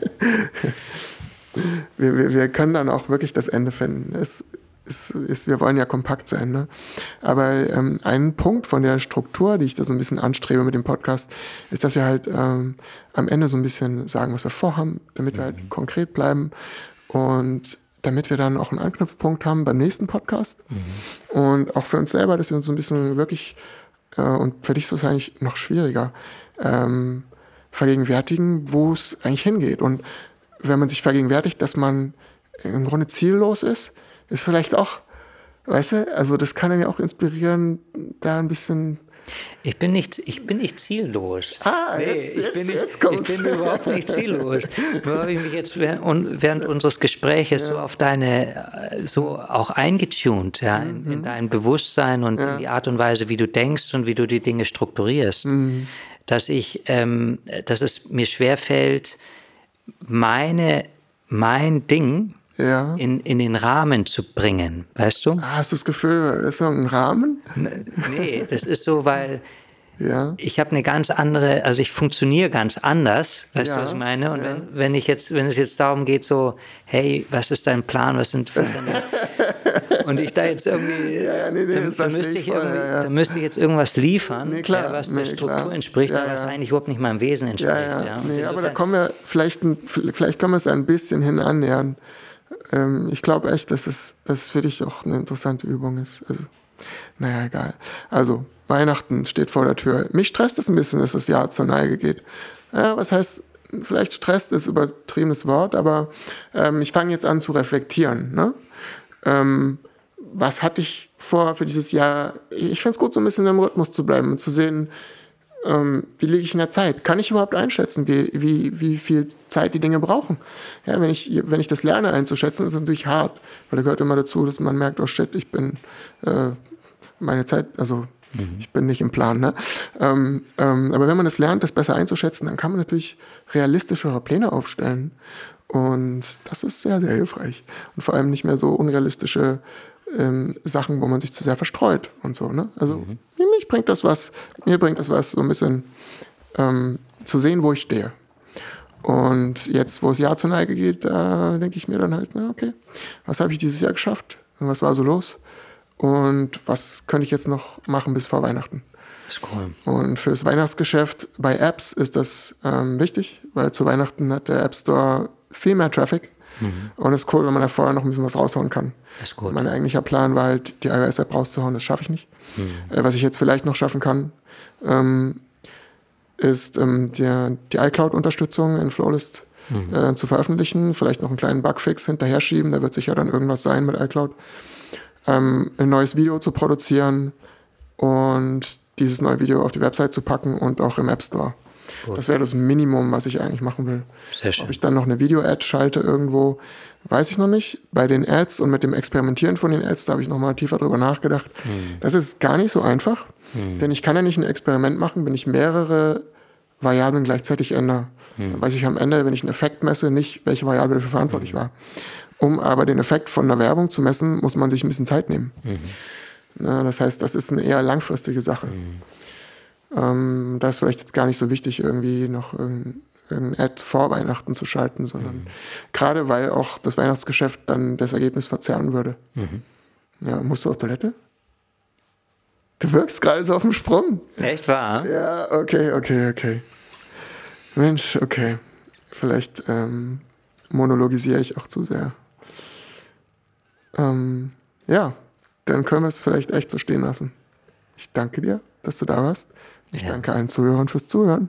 Wir, wir, wir können dann auch wirklich das Ende finden. Es, es, es, wir wollen ja kompakt sein. Ne? Aber ähm, ein Punkt von der Struktur, die ich da so ein bisschen anstrebe mit dem Podcast, ist, dass wir halt ähm, am Ende so ein bisschen sagen, was wir vorhaben, damit wir halt mhm. konkret bleiben und damit wir dann auch einen Anknüpfpunkt haben beim nächsten Podcast. Mhm. Und auch für uns selber, dass wir uns so ein bisschen wirklich äh, und für dich ist es eigentlich noch schwieriger, ähm, vergegenwärtigen, wo es eigentlich hingeht. Und wenn man sich vergegenwärtigt, dass man im Grunde ziellos ist, ist vielleicht auch, weißt du, also das kann dann ja auch inspirieren, da ein bisschen ich bin nicht, ich bin nicht ziellos. Ah, nee, jetzt, ich, bin jetzt kommt's. ich bin überhaupt nicht ziellos. Nur habe ich mich jetzt während, während unseres Gespräches ja. so auf deine, so auch eingetunt, ja, in, in mhm. dein Bewusstsein und ja. in die Art und Weise, wie du denkst und wie du die Dinge strukturierst, mhm. dass ich, ähm, dass es mir schwerfällt, meine, mein Ding, ja. in, in den Rahmen zu bringen, weißt du? Ah, hast du das Gefühl, ist so ein Rahmen? Nee, das ist so, weil ja. ich habe eine ganz andere, also ich funktioniere ganz anders, weißt ja. du, was ich meine? Und ja. wenn, wenn ich jetzt, wenn es jetzt darum geht, so, hey, was ist dein Plan, was sind, und ich da jetzt irgendwie, ja, nee, nee, dann, dann, müsste ich voll, dann müsste ich jetzt irgendwas liefern, nee, klar, was der Struktur klar. entspricht, ja, was eigentlich überhaupt nicht meinem Wesen entspricht. Ja, Nee, aber da kommen wir vielleicht, vielleicht können wir es ein bisschen hin annähern ähm, ich glaube echt, dass es, dass es für dich auch eine interessante Übung ist. Also, naja, egal. Also, Weihnachten steht vor der Tür. Mich stresst es ein bisschen, dass das Jahr zur Neige geht. Ja, was heißt, vielleicht stresst ist übertriebenes Wort, aber ähm, ich fange jetzt an zu reflektieren. Ne? Ähm, was hatte ich vor für dieses Jahr? Ich finde es gut, so ein bisschen im Rhythmus zu bleiben und zu sehen, ähm, wie liege ich in der Zeit? Kann ich überhaupt einschätzen, wie, wie, wie viel Zeit die Dinge brauchen? Ja, wenn ich, wenn ich das lerne einzuschätzen, ist es natürlich hart, weil da gehört immer dazu, dass man merkt, oh shit, ich bin äh, meine Zeit, also mhm. ich bin nicht im Plan. Ne? Ähm, ähm, aber wenn man es lernt, das besser einzuschätzen, dann kann man natürlich realistischere Pläne aufstellen. Und das ist sehr, sehr hilfreich. Und vor allem nicht mehr so unrealistische ähm, Sachen, wo man sich zu sehr verstreut und so. Ne? Also mhm. mich bringt das was, mir bringt das was, so ein bisschen ähm, zu sehen, wo ich stehe. Und jetzt, wo das Jahr zur Neige geht, da denke ich mir dann halt, na okay, was habe ich dieses Jahr geschafft? Und was war so los? Und was könnte ich jetzt noch machen bis vor Weihnachten? Das ist cool. Und für das Weihnachtsgeschäft bei Apps ist das ähm, wichtig, weil zu Weihnachten hat der App Store viel mehr Traffic Mhm. Und es ist cool, wenn man da vorher noch ein bisschen was raushauen kann. Das ist gut. Mein eigentlicher Plan war halt, die iOS-App rauszuhauen, das schaffe ich nicht. Mhm. Äh, was ich jetzt vielleicht noch schaffen kann, ähm, ist ähm, die, die iCloud-Unterstützung in Flowlist mhm. äh, zu veröffentlichen, vielleicht noch einen kleinen Bugfix hinterher schieben, da wird sicher dann irgendwas sein mit iCloud. Ähm, ein neues Video zu produzieren und dieses neue Video auf die Website zu packen und auch im App Store. Gut. Das wäre das Minimum, was ich eigentlich machen will. Sehr schön. Ob ich dann noch eine Video-Ad schalte irgendwo, weiß ich noch nicht. Bei den Ads und mit dem Experimentieren von den Ads, da habe ich nochmal tiefer drüber nachgedacht. Hm. Das ist gar nicht so einfach, hm. denn ich kann ja nicht ein Experiment machen, wenn ich mehrere Variablen gleichzeitig ändere. Hm. Dann weiß ich am Ende, wenn ich einen Effekt messe, nicht, welche Variable dafür verantwortlich hm. war. Um aber den Effekt von einer Werbung zu messen, muss man sich ein bisschen Zeit nehmen. Mhm. Na, das heißt, das ist eine eher langfristige Sache. Mhm. Ähm, da ist vielleicht jetzt gar nicht so wichtig, irgendwie noch irgendein, irgendein Ad vor Weihnachten zu schalten, sondern mhm. gerade weil auch das Weihnachtsgeschäft dann das Ergebnis verzerren würde. Mhm. Ja, musst du auf Toilette? Du wirkst gerade so auf dem Sprung. Echt wahr? Ja, okay, okay, okay. Mensch, okay. Vielleicht ähm, monologisiere ich auch zu sehr. Ähm, ja, dann können wir es vielleicht echt so stehen lassen. Ich danke dir, dass du da warst. Ich Ja. danke allen Zuhörern fürs Zuhören.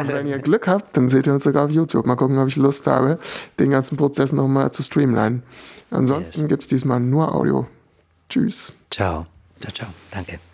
Und wenn ihr Glück habt, dann seht ihr uns sogar auf YouTube. Mal gucken, ob ich Lust habe, den ganzen Prozess nochmal zu streamlinen. Ansonsten Yes. gibt es diesmal nur Audio. Tschüss. Ciao. Ciao, ciao. Danke.